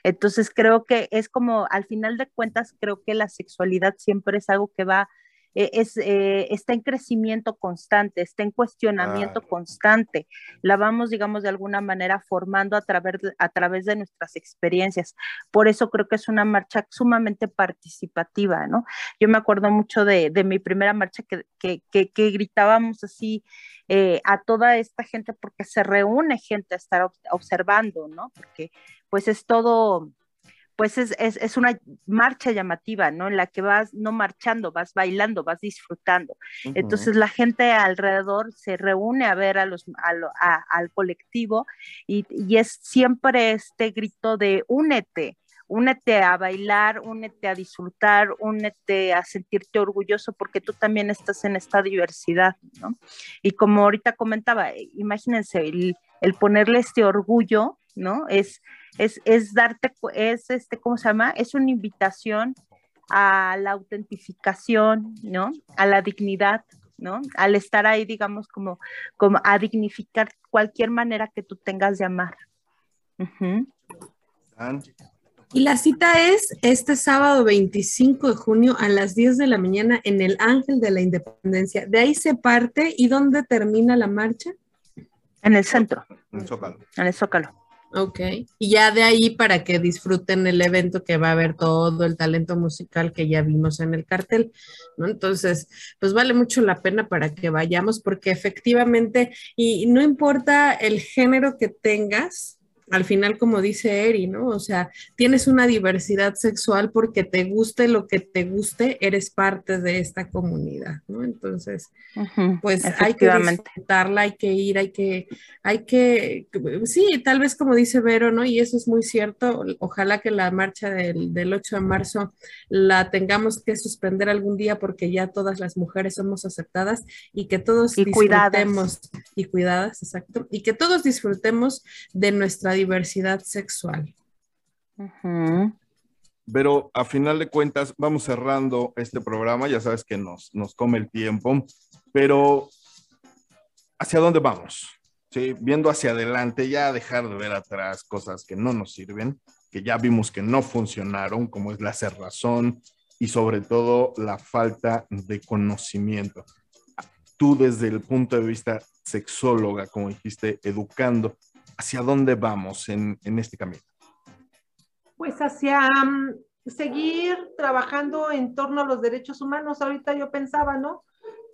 Entonces creo que es como, al final de cuentas, creo que la sexualidad siempre es algo que va eh, es, eh, está en crecimiento constante, está en cuestionamiento constante. La vamos, digamos, de alguna manera formando a través, de, a través de nuestras experiencias. Por eso creo que es una marcha sumamente participativa, ¿no? Yo me acuerdo mucho de, de mi primera marcha que, que, que, gritábamos así eh, a toda esta gente porque se reúne gente a estar observando, ¿no? Porque pues es todo pues es, es, es, una marcha llamativa, ¿no? En la que vas no marchando, vas bailando, vas disfrutando. Entonces la gente alrededor se reúne a ver a los, a, al colectivo y, y, es siempre este grito de únete, únete a bailar, únete a disfrutar, únete a sentirte orgulloso porque tú también estás en esta diversidad, ¿no? Y como ahorita comentaba, imagínense el, el ponerle este orgullo, ¿no? Es es, es darte, es este, ¿cómo se llama? Es una invitación a la autentificación, ¿no? A la dignidad, ¿no? Al estar ahí, digamos, como, como a dignificar cualquier manera que tú tengas de amar. Y la cita es este sábado 25 de junio a las 10 de la mañana en el Ángel de la Independencia. De ahí se parte y ¿dónde termina la marcha? En el centro, En Zócalo. en el Zócalo. Ok. Y ya de ahí para que disfruten el evento que va a haber todo el talento musical que ya vimos en el cartel, ¿no? Entonces, pues vale mucho la pena para que vayamos porque efectivamente, y no importa el género que tengas, al final, como dice Eri, ¿no? O sea, tienes una diversidad sexual porque te guste lo que te guste, eres parte de esta comunidad, ¿no? Entonces, pues hay que disfrutarla, hay que ir, hay que, hay que, sí, tal vez como dice Vero, ¿no? Y eso es muy cierto, ojalá que la marcha del, del 8 de marzo la tengamos que suspender algún día porque ya todas las mujeres somos aceptadas y que todos Y cuidadas. disfrutemos y cuidadas, exacto, y que todos disfrutemos de nuestra diversidad sexual. Pero a final de cuentas, vamos cerrando este programa. Ya sabes que nos, nos come el tiempo, pero ¿hacia dónde vamos? ¿Sí? Viendo hacia adelante, ya dejar de ver atrás cosas que no nos sirven, que ya vimos que no funcionaron, como es la cerrazón y sobre todo la falta de conocimiento. Tú desde el punto de vista sexóloga, como dijiste, educando, ¿hacia dónde vamos en, en este camino? Pues hacia mm, seguir trabajando en torno a los derechos humanos. Ahorita yo pensaba, ¿no?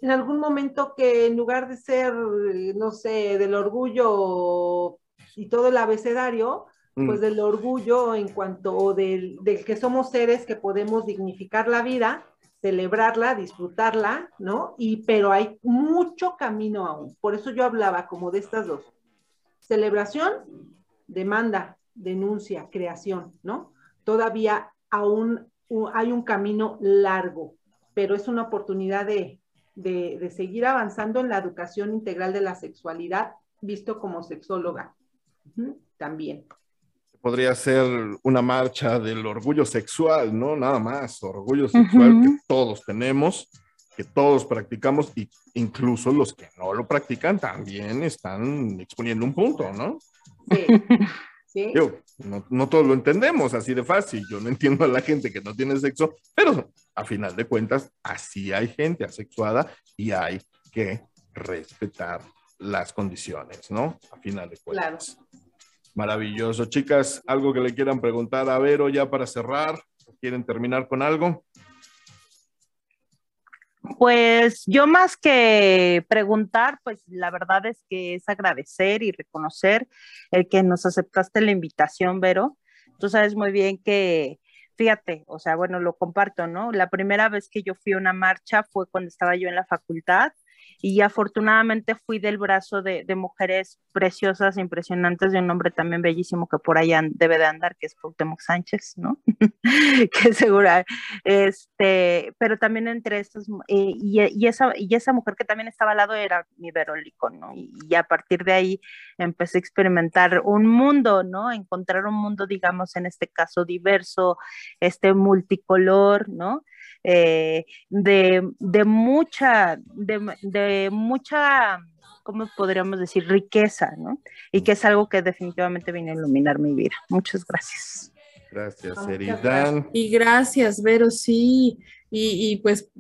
En algún momento que en lugar de ser, eh, no sé, del orgullo y todo el abecedario, Mm. pues del orgullo en cuanto o del, del que somos seres que podemos dignificar la vida, celebrarla, disfrutarla, ¿no? Y pero hay mucho camino aún. Por eso yo hablaba como de estas dos. Celebración, demanda, denuncia, creación, ¿no? Todavía aún hay un camino largo, pero es una oportunidad de, de, de seguir avanzando en la educación integral de la sexualidad, visto como sexóloga. También. podría ser una marcha del orgullo sexual, ¿no? Nada más, orgullo sexual que todos tenemos, que todos practicamos, y incluso los que no lo practican también están exponiendo un punto, ¿no? Sí. [LAUGHS] ¿Sí? Digo, no, no todos lo entendemos así de fácil, yo no entiendo a la gente que no tiene sexo, pero a final de cuentas, así hay gente asexuada y hay que respetar las condiciones, ¿no? A final de cuentas. Maravilloso. Chicas, ¿algo que le quieran preguntar a Vero ya para cerrar? ¿Quieren terminar con algo? Pues yo más que preguntar, pues la verdad es que es agradecer y reconocer el que nos aceptaste la invitación, Vero. Tú sabes muy bien que, fíjate, o sea, bueno, lo comparto, ¿no? La primera vez que yo fui a una marcha fue cuando estaba yo en la facultad y afortunadamente fui del brazo de, de mujeres preciosas, impresionantes, de un hombre también bellísimo que por allá debe de andar, que es Cuauhtémoc Sánchez, ¿no? [LAUGHS] que segura, este, pero también entre estas, eh, y, y, esa, y esa mujer que también estaba al lado era mi Verólico, ¿no? Y, a partir de ahí empecé a experimentar un mundo, ¿no? Encontrar un mundo, digamos, en este caso diverso, este multicolor, ¿no? Eh, de, de, mucha, de, de, mucha, ¿cómo podríamos decir? Riqueza, ¿no? Y que es algo que definitivamente viene a iluminar mi vida. Muchas gracias. Gracias, Eridan. Y gracias, Vero, sí. Y, y, pues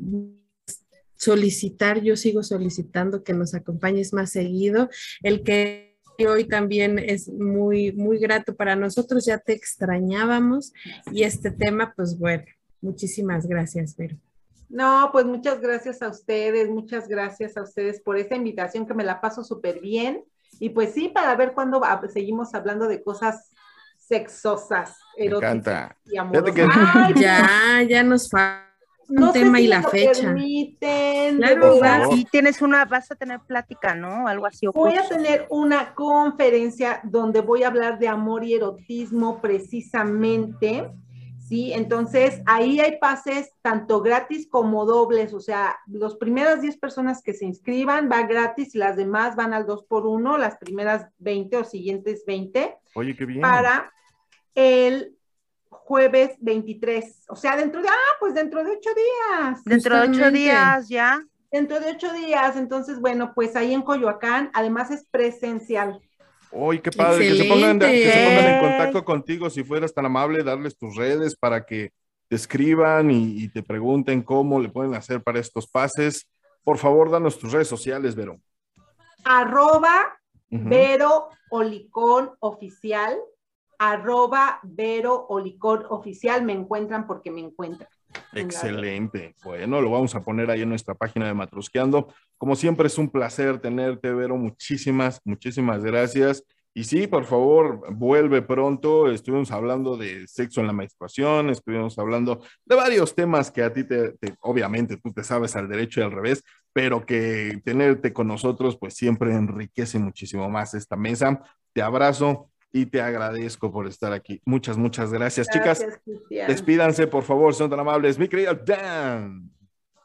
solicitar, yo sigo solicitando que nos acompañes más seguido. El que hoy también es muy, muy grato para nosotros, ya te extrañábamos. Y este tema, pues bueno, Muchísimas gracias, Vero. No, pues muchas gracias a ustedes, muchas gracias a ustedes por esta invitación que me la paso súper bien. Y pues sí, para ver cuándo seguimos hablando de cosas sexosas, eróticas y amorosas. Que... Ay, ya, ya nos falta un no tema sé si y la lo fecha. Permiten, claro, claro. Y tienes una, vas a tener plática, ¿no? Algo así. Voy a tener una conferencia donde voy a hablar de amor y erotismo precisamente. ¿Sí? Entonces, ahí hay pases tanto gratis como dobles, o sea, las primeras 10 personas que se inscriban va gratis y las demás van al 2 por 1 las primeras 20 o siguientes 20. Oye, qué bien. Para el jueves 23, o sea, dentro de, ah, pues dentro de 8 días. Dentro de 8 días ya. Dentro de 8 días, entonces, bueno, pues ahí en Coyoacán, además es presencial. Uy, qué padre, que se, pongan, que se Excelente. pongan en contacto contigo, si fueras tan amable, darles tus redes para que te escriban y, y te pregunten cómo le pueden hacer para estos pases. Por favor, danos tus redes sociales, Vero. Arroba. Vero Olicón Oficial. Arroba Vero Olicón Oficial. Me encuentran porque me encuentran. Excelente. Bueno, lo vamos a poner ahí en nuestra página de Matrusqueando. Como siempre, es un placer tenerte, Vero. Muchísimas, muchísimas gracias. Y sí, por favor, vuelve pronto. Estuvimos hablando de sexo en la menstruación, estuvimos hablando de varios temas que a ti te, te- obviamente, tú te sabes al derecho y al revés, pero que tenerte con nosotros, pues siempre enriquece muchísimo más esta mesa. Te abrazo y te agradezco por estar aquí. Muchas, muchas gracias, chicas. Cristian. Despídanse, por favor, son tan amables. Mi querido Dan.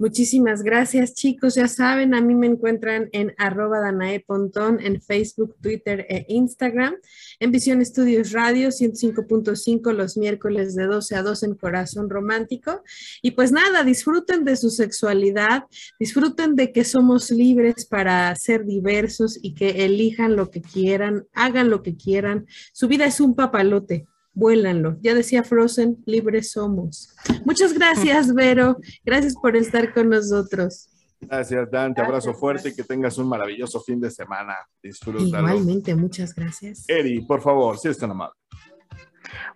Muchísimas gracias, chicos. Ya saben, a mí me encuentran en arroba Danae Pontón en Facebook, Twitter e Instagram. En Visión Estudios Radio 105.5 los miércoles de 12 a 2 en Corazón Romántico. Y pues nada, disfruten de su sexualidad, disfruten de que somos libres para ser diversos y que elijan lo que quieran, hagan lo que quieran. Su vida es un papalote. Vuélanlo. Ya decía Frozen, libres somos. Muchas gracias, [LAUGHS] Vero. Gracias por estar con nosotros. Gracias, Dan. Te abrazo fuerte y que tengas un maravilloso fin de semana. Disfrútalo. Igualmente, muchas gracias. Eri, por favor, si eres tan amable.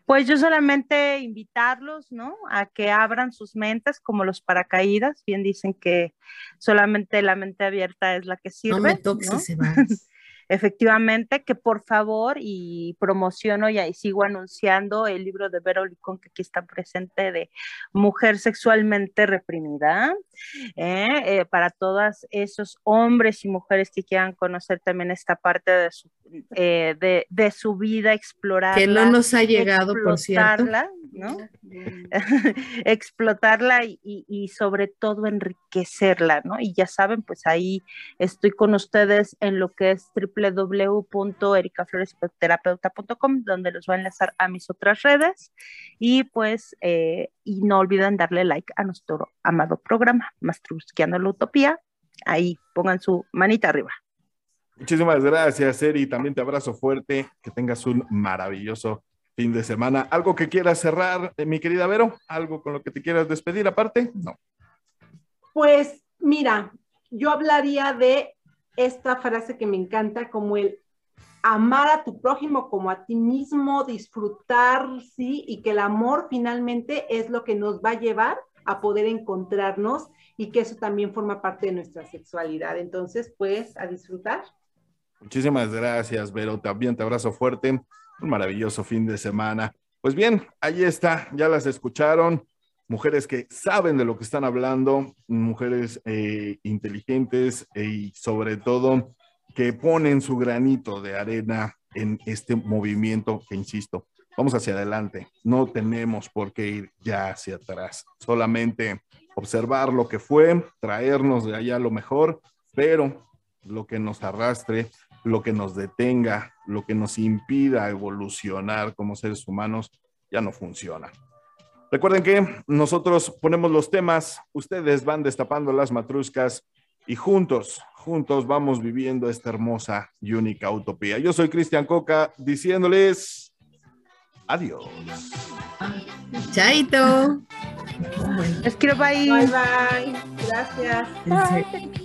Pues yo solamente invitarlos, ¿no? A que abran sus mentes como los paracaídas. Bien dicen que solamente la mente abierta es la que sirve. No me toques ¿no? ese vals. [LAUGHS] Efectivamente, que por favor, y promociono y ahí sigo anunciando el libro de Vero Licón que aquí está presente de Mujer Sexualmente Reprimida, ¿eh? Eh, para todos esos hombres y mujeres que quieran conocer también esta parte de su, eh, de, de su vida, explorarla. Que no nos ha llegado, por cierto. Explotarla, ¿no? [LAUGHS] explotarla y, y- y sobre todo enriquecerla, ¿no? Y ya saben, pues ahí estoy con ustedes en lo que es www.ericafloresterapeuta.com, donde los voy a enlazar a mis otras redes. Y pues, eh, y no olviden darle like a nuestro amado programa, Mastrusqueando la Utopía. Ahí pongan su manita arriba. Muchísimas gracias, Eri. También te abrazo fuerte. Que tengas un maravilloso fin de semana. ¿Algo que quieras cerrar, eh, mi querida Vero? ¿Algo con lo que te quieras despedir aparte? No. Pues mira, yo hablaría de esta frase que me encanta como el amar a tu prójimo como a ti mismo, disfrutar, sí, y que el amor finalmente es lo que nos va a llevar a poder encontrarnos y que eso también forma parte de nuestra sexualidad. Entonces, pues, a disfrutar. Muchísimas gracias, Vero. También te abrazo fuerte. Un maravilloso fin de semana. Pues bien, ahí está. Ya las escucharon. Mujeres que saben de lo que están hablando, mujeres eh, inteligentes e- y sobre todo que ponen su granito de arena en este movimiento que, insisto, vamos hacia adelante. No tenemos por qué ir ya hacia atrás. Solamente observar lo que fue, traernos de allá lo mejor, pero lo que nos arrastre, lo que nos detenga, lo que nos impida evolucionar como seres humanos, ya no funciona. Recuerden que nosotros ponemos los temas, ustedes van destapando las matruscas y juntos, juntos vamos viviendo esta hermosa y única utopía. Yo soy Cristian Coca diciéndoles adiós. Chaito. Escriba ahí. Bye, bye. Gracias. Bye.